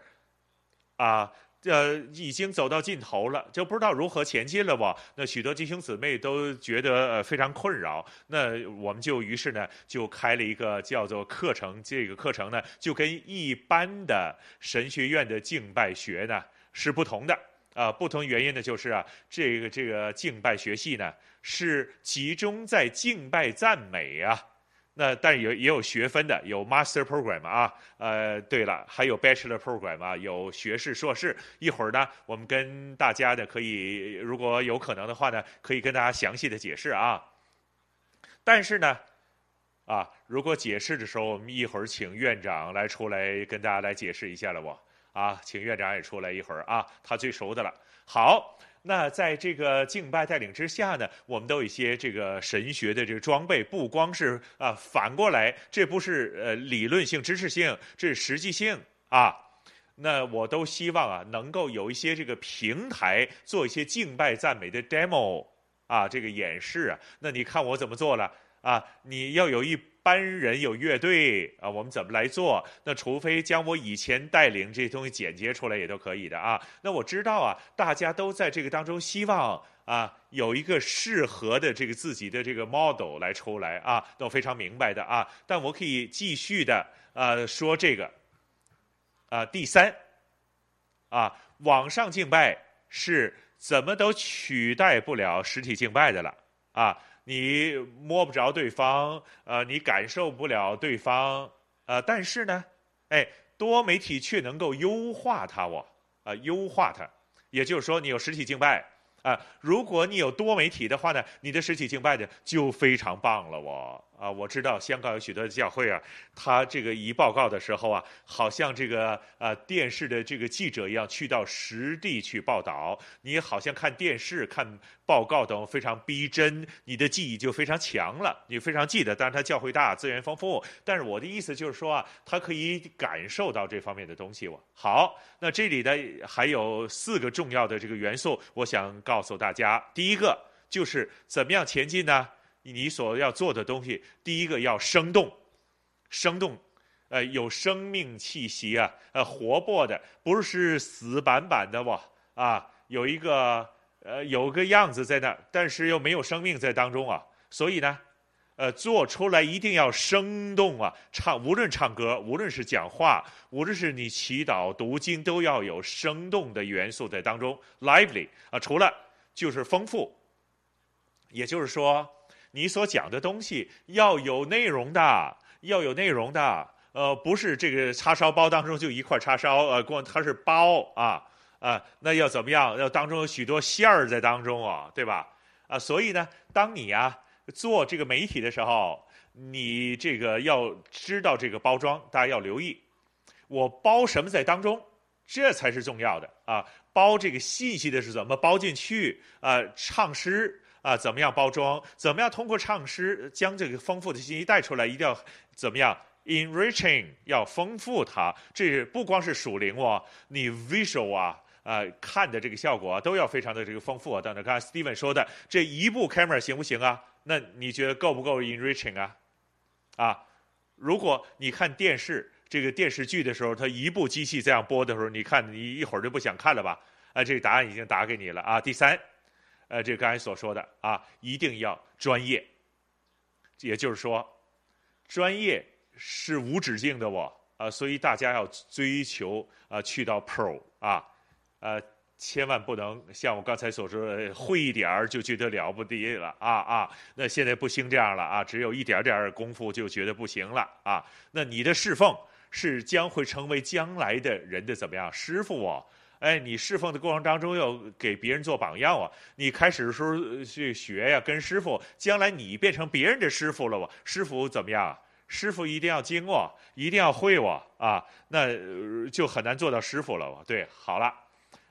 啊。呃，已经走到尽头了，就不知道如何前进了吧？那许多弟兄姊妹都觉得呃非常困扰。那我们就于是呢，就开了一个叫做课程，这个课程呢，就跟一般的神学院的敬拜学呢是不同的。啊、不同原因呢，就是啊，这个这个敬拜学系呢是集中在敬拜赞美啊。那但是有也有学分的，有 Master Program 啊，呃，对了，还有 Bachelor Program 啊，有学士、硕士。一会儿呢，我们跟大家呢可以，如果有可能的话呢，可以跟大家详细的解释啊。但是呢，啊，如果解释的时候，我们一会儿请院长来出来跟大家来解释一下了不？啊，请院长也出来一会儿啊，他最熟的了。好。那在这个敬拜带领之下呢，我们都有一些这个神学的这个装备，不光是啊，反过来，这不是呃理论性、知识性，这是实际性啊。那我都希望啊，能够有一些这个平台，做一些敬拜赞美的 demo 啊，这个演示啊。那你看我怎么做了啊？你要有一。班人有乐队啊，我们怎么来做？那除非将我以前带领这些东西剪接出来也都可以的啊。那我知道啊，大家都在这个当中希望啊有一个适合的这个自己的这个 model 来出来啊，都非常明白的啊。但我可以继续的啊说这个啊第三啊网上敬拜是怎么都取代不了实体敬拜的了啊。你摸不着对方，呃，你感受不了对方，呃，但是呢，哎，多媒体却能够优化它，我，啊，优化它，也就是说，你有实体敬拜，啊，如果你有多媒体的话呢，你的实体敬拜的就非常棒了，我。啊，我知道香港有许多的教会啊，他这个一报告的时候啊，好像这个呃电视的这个记者一样，去到实地去报道。你好像看电视、看报告等非常逼真，你的记忆就非常强了，你非常记得。当然，他教会大，资源丰富。但是我的意思就是说啊，他可以感受到这方面的东西。好，那这里呢还有四个重要的这个元素，我想告诉大家。第一个就是怎么样前进呢？你所要做的东西，第一个要生动，生动，呃，有生命气息啊，呃，活泼的，不是死板板的哇，啊，有一个呃，有个样子在那，但是又没有生命在当中啊，所以呢，呃，做出来一定要生动啊，唱，无论唱歌，无论是讲话，无论是你祈祷、读经，都要有生动的元素在当中，lively 啊，除了就是丰富，也就是说。你所讲的东西要有内容的，要有内容的，呃，不是这个叉烧包当中就一块叉烧，呃，光它是包啊啊，那要怎么样？要当中有许多馅儿在当中啊，对吧？啊，所以呢，当你啊做这个媒体的时候，你这个要知道这个包装，大家要留意，我包什么在当中，这才是重要的啊。包这个信息的是怎么包进去啊？唱诗。啊，怎么样包装？怎么样通过唱诗将这个丰富的信息带出来？一定要怎么样？enriching 要丰富它。这不光是属灵哦，你 visual 啊，呃，看的这个效果啊，都要非常的这个丰富啊。等等，刚才 Steven 说的这一部 camera 行不行啊？那你觉得够不够 enriching 啊？啊，如果你看电视这个电视剧的时候，它一部机器这样播的时候，你看你一会儿就不想看了吧？啊，这个答案已经打给你了啊。第三。呃，这刚才所说的啊，一定要专业，也就是说，专业是无止境的，我啊，所以大家要追求啊，去到 Pro 啊，呃，千万不能像我刚才所说的，会一点儿就觉得了不得了啊啊！那现在不兴这样了啊，只有一点点功夫就觉得不行了啊。那你的侍奉是将会成为将来的人的怎么样师傅哦？哎，你侍奉的过程当中要给别人做榜样啊！你开始的时候去学呀，跟师傅，将来你变成别人的师傅了哇！师傅怎么样？师傅一定要精我，一定要会我啊，那就很难做到师傅了。对，好了。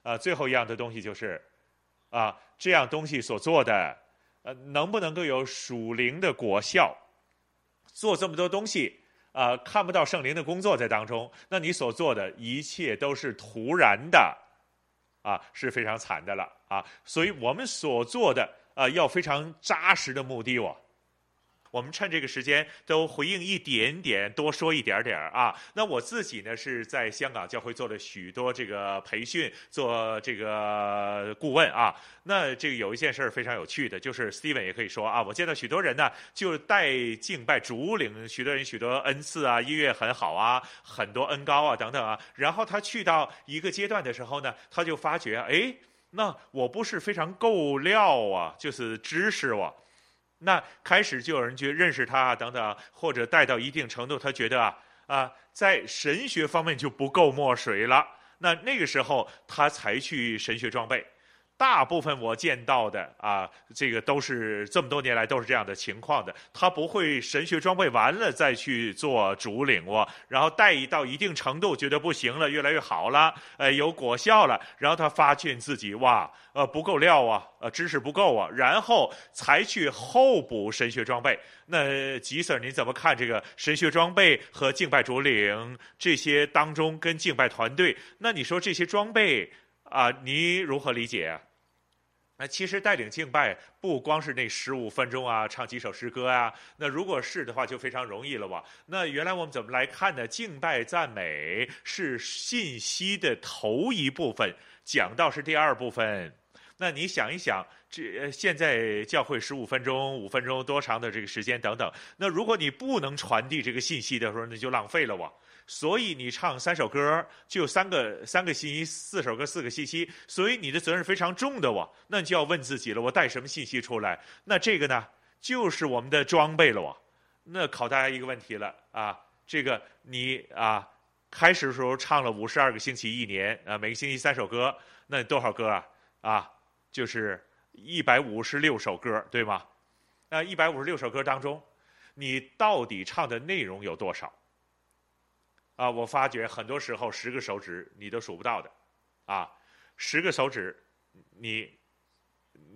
啊，最后一样的东西就是，啊，这样东西所做的，呃，能不能够有属灵的果效？做这么多东西，啊，看不到圣灵的工作在当中，那你所做的一切都是徒然的，啊，是非常惨的了啊！所以我们所做的，啊，要非常扎实的目的哦。我们趁这个时间都回应一点点，多说一点点啊。那我自己呢，是在香港教会做了许多这个培训，做这个顾问啊。那这个有一件事非常有趣的，就是 Steven 也可以说啊，我见到许多人呢，就带敬拜主领，许多人许多恩赐啊，音乐很好啊，很多恩高啊等等啊。然后他去到一个阶段的时候呢，他就发觉，哎，那我不是非常够料啊，就是知识啊。那开始就有人去认识他啊，等等，或者带到一定程度，他觉得啊啊，在神学方面就不够墨水了。那那个时候，他才去神学装备。大部分我见到的啊，这个都是这么多年来都是这样的情况的。他不会神学装备完了再去做主领哦，然后带到一定程度，觉得不行了，越来越好了，呃，有果效了，然后他发现自己哇，呃，不够料啊，呃，知识不够啊，然后才去候补神学装备。那吉 Sir，您怎么看这个神学装备和敬拜主领这些当中跟敬拜团队？那你说这些装备啊，你如何理解啊？那其实带领敬拜不光是那十五分钟啊，唱几首诗歌啊。那如果是的话，就非常容易了哇。那原来我们怎么来看呢？敬拜赞美是信息的头一部分，讲道是第二部分。那你想一想，这现在教会十五分钟、五分钟多长的这个时间等等。那如果你不能传递这个信息的时候，那就浪费了哇。所以你唱三首歌，就三个三个信息，四首歌四个信息，所以你的责任非常重的哇。那你就要问自己了，我带什么信息出来？那这个呢，就是我们的装备了哇。那考大家一个问题了啊，这个你啊，开始的时候唱了五十二个星期一年啊，每个星期三首歌，那你多少歌啊？啊，就是一百五十六首歌，对吗？那一百五十六首歌当中，你到底唱的内容有多少？啊，我发觉很多时候十个手指你都数不到的，啊，十个手指你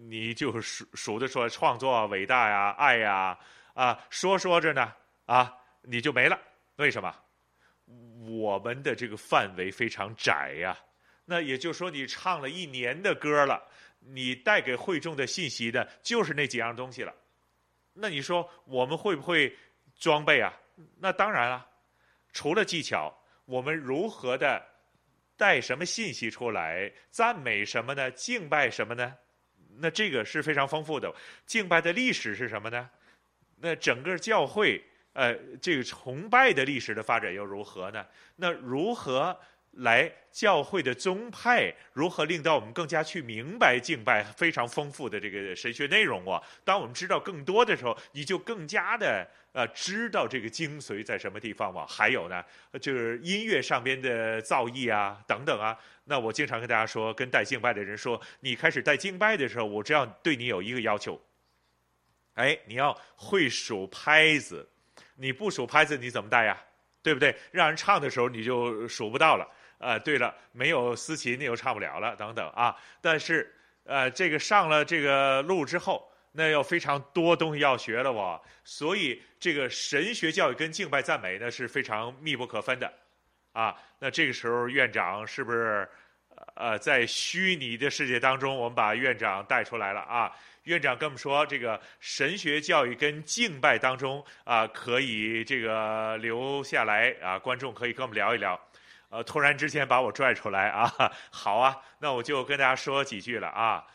你就数数得出来创作啊伟大呀、爱呀，啊，说说着呢，啊，你就没了。为什么？我们的这个范围非常窄呀。那也就是说，你唱了一年的歌了，你带给会众的信息的，就是那几样东西了。那你说我们会不会装备啊？那当然了。除了技巧，我们如何的带什么信息出来？赞美什么呢？敬拜什么呢？那这个是非常丰富的。敬拜的历史是什么呢？那整个教会，呃，这个崇拜的历史的发展又如何呢？那如何？来教会的宗派如何令到我们更加去明白敬拜非常丰富的这个神学内容啊？当我们知道更多的时候，你就更加的呃知道这个精髓在什么地方嘛。还有呢，就是音乐上边的造诣啊等等啊。那我经常跟大家说，跟带敬拜的人说，你开始带敬拜的时候，我这样对你有一个要求，哎，你要会数拍子，你不数拍子你怎么带呀？对不对？让人唱的时候你就数不到了。啊，对了，没有司琴，你又唱不了了，等等啊。但是，呃，这个上了这个路之后，那要非常多东西要学了哇。所以，这个神学教育跟敬拜赞美呢是非常密不可分的，啊。那这个时候，院长是不是，呃，在虚拟的世界当中，我们把院长带出来了啊？院长跟我们说，这个神学教育跟敬拜当中啊，可以这个留下来啊，观众可以跟我们聊一聊。呃，突然之间把我拽出来啊，好啊，那我就跟大家说几句了啊。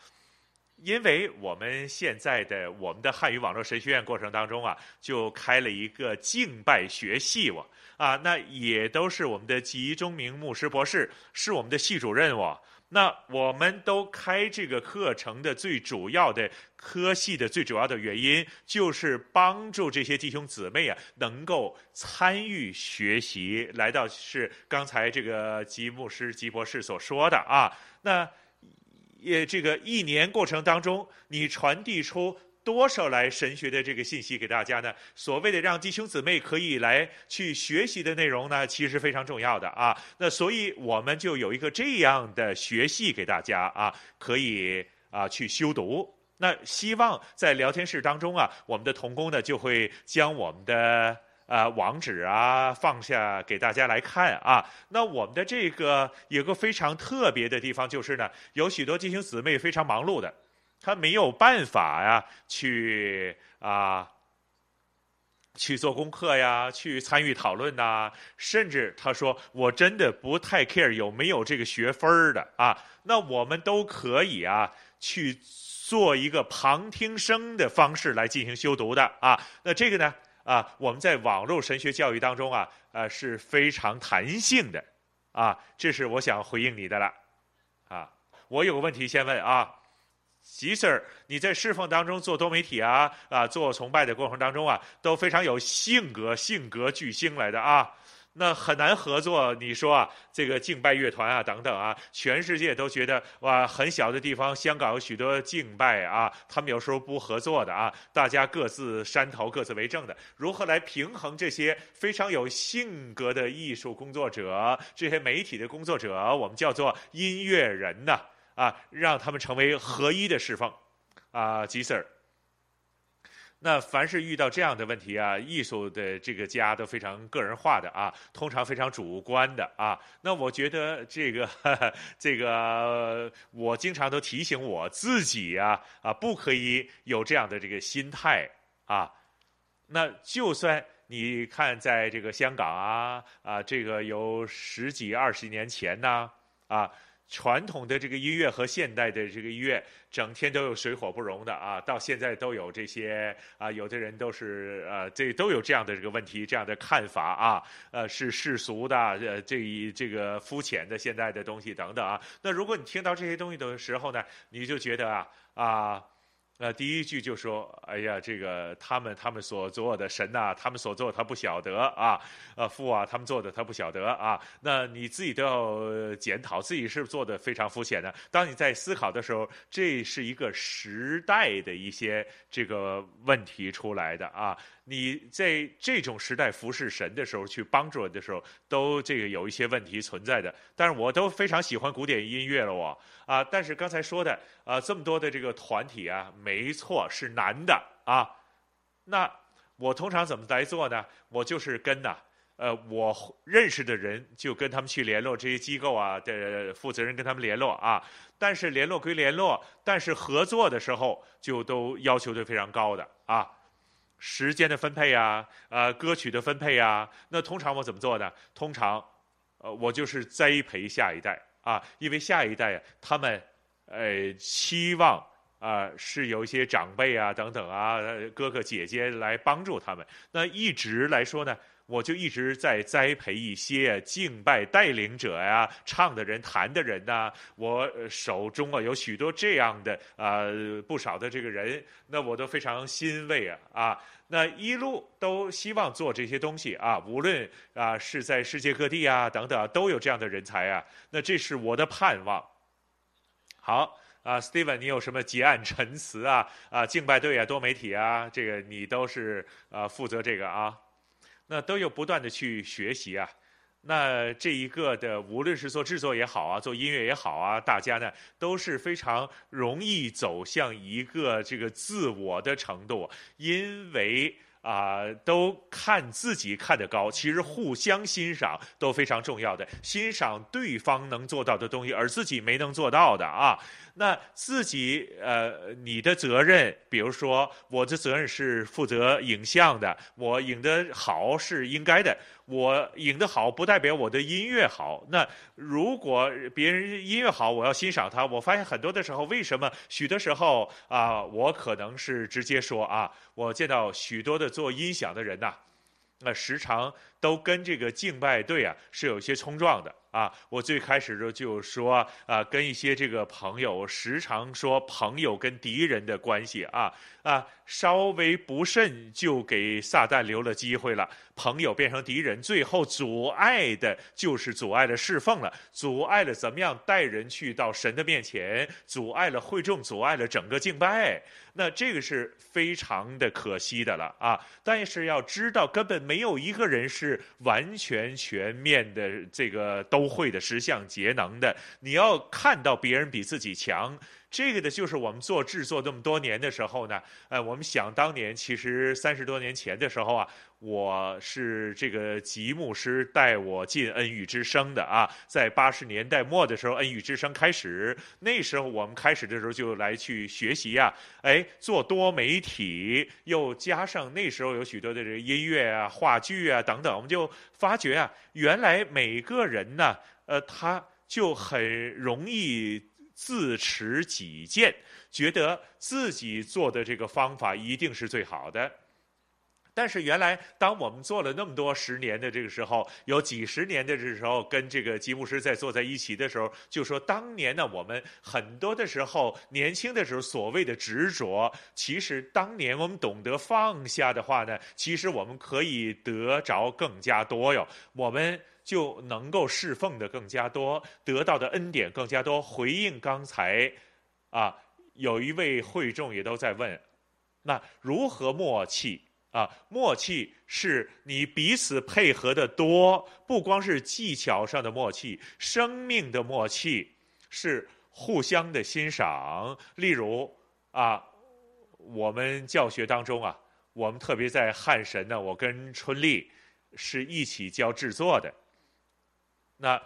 因为我们现在的我们的汉语网络神学院过程当中啊，就开了一个敬拜学系哇啊，那也都是我们的吉中明牧师博士是我们的系主任哇。那我们都开这个课程的最主要的科系的最主要的原因，就是帮助这些弟兄姊妹啊，能够参与学习。来到是刚才这个吉牧师、吉博士所说的啊，那也这个一年过程当中，你传递出。多少来神学的这个信息给大家呢？所谓的让弟兄姊妹可以来去学习的内容呢，其实非常重要的啊。那所以我们就有一个这样的学系给大家啊，可以啊去修读。那希望在聊天室当中啊，我们的同工呢就会将我们的啊网址啊放下给大家来看啊。那我们的这个有个非常特别的地方就是呢，有许多弟兄姊妹非常忙碌的。他没有办法呀，去啊，去做功课呀，去参与讨论呐，甚至他说：“我真的不太 care 有没有这个学分的啊。”那我们都可以啊，去做一个旁听生的方式来进行修读的啊。那这个呢啊，我们在网络神学教育当中啊，呃是非常弹性的啊。这是我想回应你的了啊。我有个问题先问啊。吉 Sir，你在侍奉当中做多媒体啊啊，做崇拜的过程当中啊，都非常有性格，性格巨星来的啊，那很难合作。你说啊，这个敬拜乐团啊等等啊，全世界都觉得哇，很小的地方，香港有许多敬拜啊，他们有时候不合作的啊，大家各自山头，各自为政的，如何来平衡这些非常有性格的艺术工作者，这些媒体的工作者，我们叫做音乐人呢？啊让他们成为合一的侍奉，啊，吉 Sir。那凡是遇到这样的问题啊，艺术的这个家都非常个人化的啊，通常非常主观的啊。那我觉得这个这个，我经常都提醒我自己啊啊，不可以有这样的这个心态啊。那就算你看，在这个香港啊啊，这个有十几二十年前呢啊。传统的这个音乐和现代的这个音乐，整天都有水火不容的啊！到现在都有这些啊，有的人都是呃，这都有这样的这个问题，这样的看法啊，呃，是世俗的，呃，这一这个肤浅的现代的东西等等啊。那如果你听到这些东西的时候呢，你就觉得啊啊。那第一句就说：“哎呀，这个他们他们所做的神呐、他们所做他不晓得啊，啊父啊，他们做的他不晓得啊。那你自己都要检讨自己是不是做的非常肤浅的？当你在思考的时候，这是一个时代的一些这个问题出来的啊。”你在这种时代服侍神的时候，去帮助人的时候，都这个有一些问题存在的。但是我都非常喜欢古典音乐了，我啊。但是刚才说的啊，这么多的这个团体啊，没错是难的啊。那我通常怎么来做呢？我就是跟呐，呃，我认识的人就跟他们去联络这些机构啊的负责人，跟他们联络啊。但是联络归联络，但是合作的时候就都要求的非常高的啊。时间的分配啊，呃，歌曲的分配呀，那通常我怎么做呢？通常，呃，我就是栽培下一代啊，因为下一代他们，呃，期望啊、是有一些长辈啊等等啊，哥哥姐姐来帮助他们。那一直来说呢。我就一直在栽培一些敬拜带领者呀、唱的人、弹的人呐、我手中啊有许多这样的啊、不少的这个人，那我都非常欣慰啊啊。那一路都希望做这些东西啊，无论啊是在世界各地啊等等，都有这样的人才啊。那这是我的盼望。好啊，Steven，你有什么结案陈词啊？啊，敬拜队啊，多媒体啊，这个你都是啊负责这个啊。那都有不断的去学习啊，那这一个的，无论是做制作也好啊，做音乐也好啊，大家呢都是非常容易走向一个这个自我的程度，因为。啊、都看自己看得高，其实互相欣赏都非常重要的，欣赏对方能做到的东西，而自己没能做到的啊。那自己呃，你的责任，比如说我的责任是负责影像的，我影的好是应该的。我影的好不代表我的音乐好。那如果别人音乐好，我要欣赏他。我发现很多的时候，为什么许多时候啊，我可能是直接说啊，我见到许多的做音响的人呐、那时常都跟这个敬拜队啊是有些冲撞的啊。我最开始就就说啊，跟一些这个朋友时常说朋友跟敌人的关系啊啊，稍微不慎就给撒旦留了机会了，朋友变成敌人，最后阻碍的就是阻碍了侍奉了，阻碍了怎么样带人去到神的面前，阻碍了会众，阻碍了整个敬拜。那这个是非常的可惜的了啊！但是要知道，根本没有一个人是完全全面的这个都会的十项节能的。你要看到别人比自己强。这个的就是我们做制作这么多年的时候呢，呃，我们想当年，其实三十多年前的时候啊，我是这个吉牧师带我进恩语之声的啊，在八十年代末的时候，恩语之声开始，那时候我们开始的时候就来去学习呀，哎，做多媒体，又加上那时候有许多的这个音乐啊、话剧啊等等，我们就发觉啊，原来每个人呢，呃，他就很容易。自持己见，觉得自己做的这个方法一定是最好的。但是原来，当我们做了那么多十年的这个时候，有几十年的这时候，跟这个吉牧师在坐在一起的时候，就说当年呢，我们很多的时候，年轻的时候所谓的执着，其实当年我们懂得放下的话呢，其实我们可以得着更加多哟。我们。就能够侍奉的更加多，得到的恩典更加多。回应刚才，啊，有一位会众也都在问，那如何默契啊？默契是你彼此配合的多，不光是技巧上的默契，生命的默契是互相的欣赏。例如啊，我们教学当中啊，我们特别在汉神呢，我跟春丽是一起教制作的。那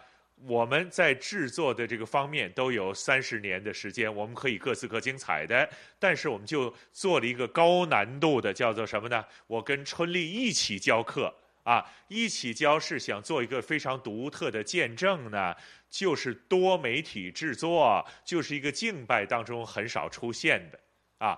我们在制作的这个方面都有三十年的时间，我们可以各自各精彩的，但是我们就做了一个高难度的，叫做什么呢？我跟春丽一起教课啊，一起教是想做一个非常独特的见证呢，就是多媒体制作，就是一个敬拜当中很少出现的啊。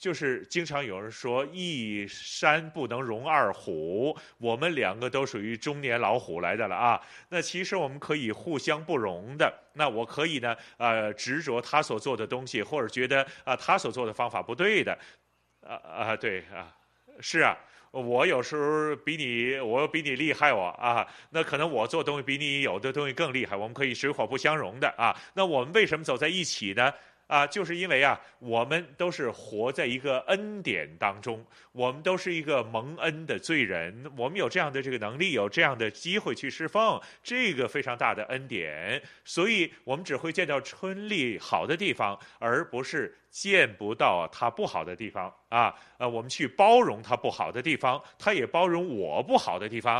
就是经常有人说一山不能容二虎，我们两个都属于中年老虎来的了啊。那其实我们可以互相不容的。那我可以呢，呃，执着他所做的东西，或者觉得啊、他所做的方法不对的，啊、呃、啊对啊，是啊，我有时候比你我比你厉害我啊，那可能我做东西比你有的东西更厉害，我们可以水火不相容的啊。那我们为什么走在一起呢？啊，就是因为啊，我们都是活在一个恩典当中，我们都是一个蒙恩的罪人，我们有这样的这个能力，有这样的机会去侍奉，这个非常大的恩典，所以我们只会见到春丽好的地方，而不是见不到他不好的地方啊。呃，我们去包容他不好的地方，他也包容我不好的地方，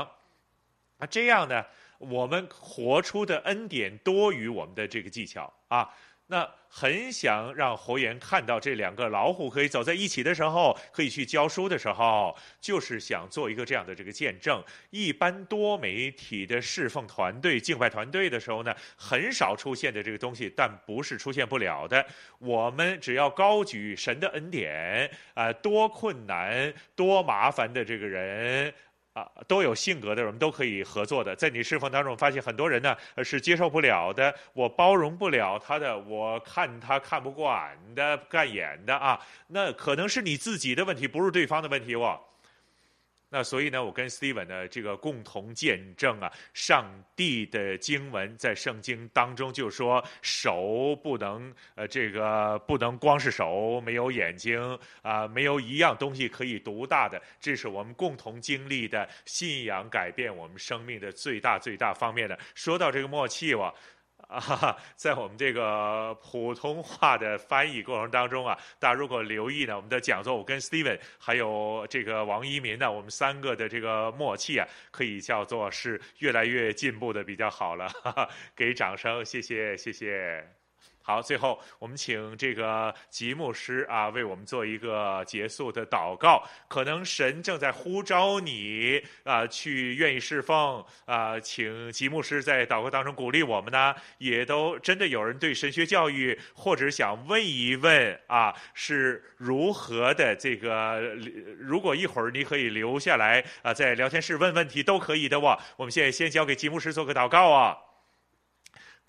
啊，这样呢，我们活出的恩典多于我们的这个技巧啊。那很想让活源看到这两个老虎可以走在一起的时候，可以去教书的时候，就是想做一个这样的这个见证。一般多媒体的侍奉团队、敬拜团队的时候呢，很少出现的这个东西，但不是出现不了的。我们只要高举神的恩典，啊、呃，多困难、多麻烦的这个人。啊，都有性格的，我们都可以合作的。在你侍奉当中，发现很多人呢是接受不了的，我包容不了他的，我看他看不惯的、干眼的啊，那可能是你自己的问题，不是对方的问题哦。那所以呢，我跟 Steven 呢，这个共同见证啊，上帝的经文在圣经当中就说，手不能呃，这个不能光是手，没有眼睛啊、没有一样东西可以独大的，这是我们共同经历的信仰改变我们生命的最大最大方面的。说到这个默契哇。(laughs) 啊在我们这个普通话的翻译过程当中啊，大家如果留意呢，我们的讲座，我跟 Steven 还有这个王一民呢，我们三个的这个默契啊，可以叫做是越来越进步的比较好了。哈哈，给掌声，谢谢，谢谢。好，最后我们请这个吉牧师啊，为我们做一个结束的祷告。可能神正在呼召你啊，去愿意侍奉啊，请吉牧师在祷告当中鼓励我们呢。也都真的有人对神学教育，或者想问一问啊，是如何的？这个如果一会儿你可以留下来啊，在聊天室问问题都可以的哇。我们现在先交给吉牧师做个祷告啊。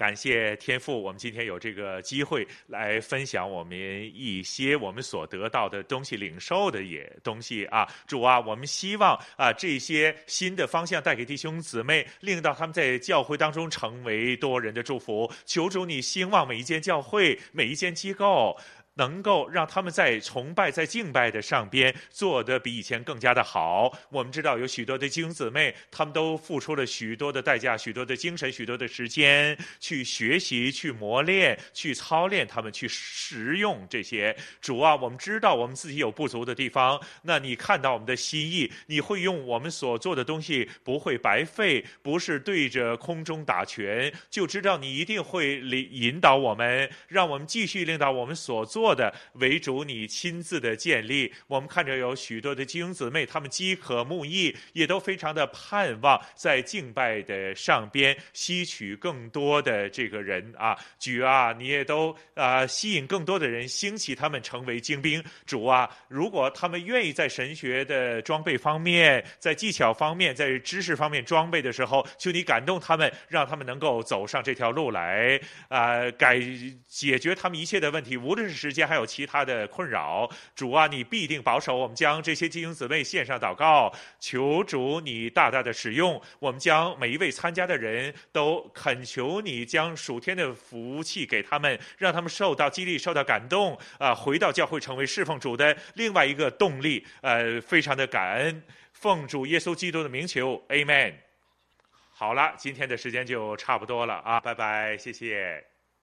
感谢天父，我们今天有这个机会来分享我们一些我们所得到的东西、领受的也东西啊，主啊，我们希望啊这些新的方向带给弟兄姊妹，令到他们在教会当中成为多人的祝福。求主你兴旺每一间教会、每一间机构。能够让他们在崇拜、在敬拜的上边做得比以前更加的好。我们知道有许多的弟兄姊妹，他们都付出了许多的代价、许多的精神、许多的时间去学习、去磨练、去操练他们去实用这些。主啊，我们知道我们自己有不足的地方，那你看到我们的心意，你会用我们所做的东西不会白费，不是对着空中打拳，就知道你一定会领引导我们，让我们继续领导我们所做。做的为主，你亲自的建立。我们看着有许多的弟兄姊妹，他们饥渴慕义，也都非常的盼望在敬拜的上边吸取更多的这个人啊。主啊，你也都啊吸引更多的人，兴起他们成为精兵。主啊，如果他们愿意在神学的装备方面，在技巧方面，在知识方面装备的时候，求你感动他们，让他们能够走上这条路来啊，改解决他们一切的问题，无论是。之间还有其他的困扰，主啊，你必定保守我们，将这些弟兄姊妹献上祷告，求主你大大的使用我们，将每一位参加的人都恳求你将属天的福气给他们，让他们受到激励，受到感动啊，回到教会成为侍奉主的另外一个动力。呃，非常的感恩，奉主耶稣基督的名求，Amen。好了，今天的时间就差不多了啊，拜拜，谢谢。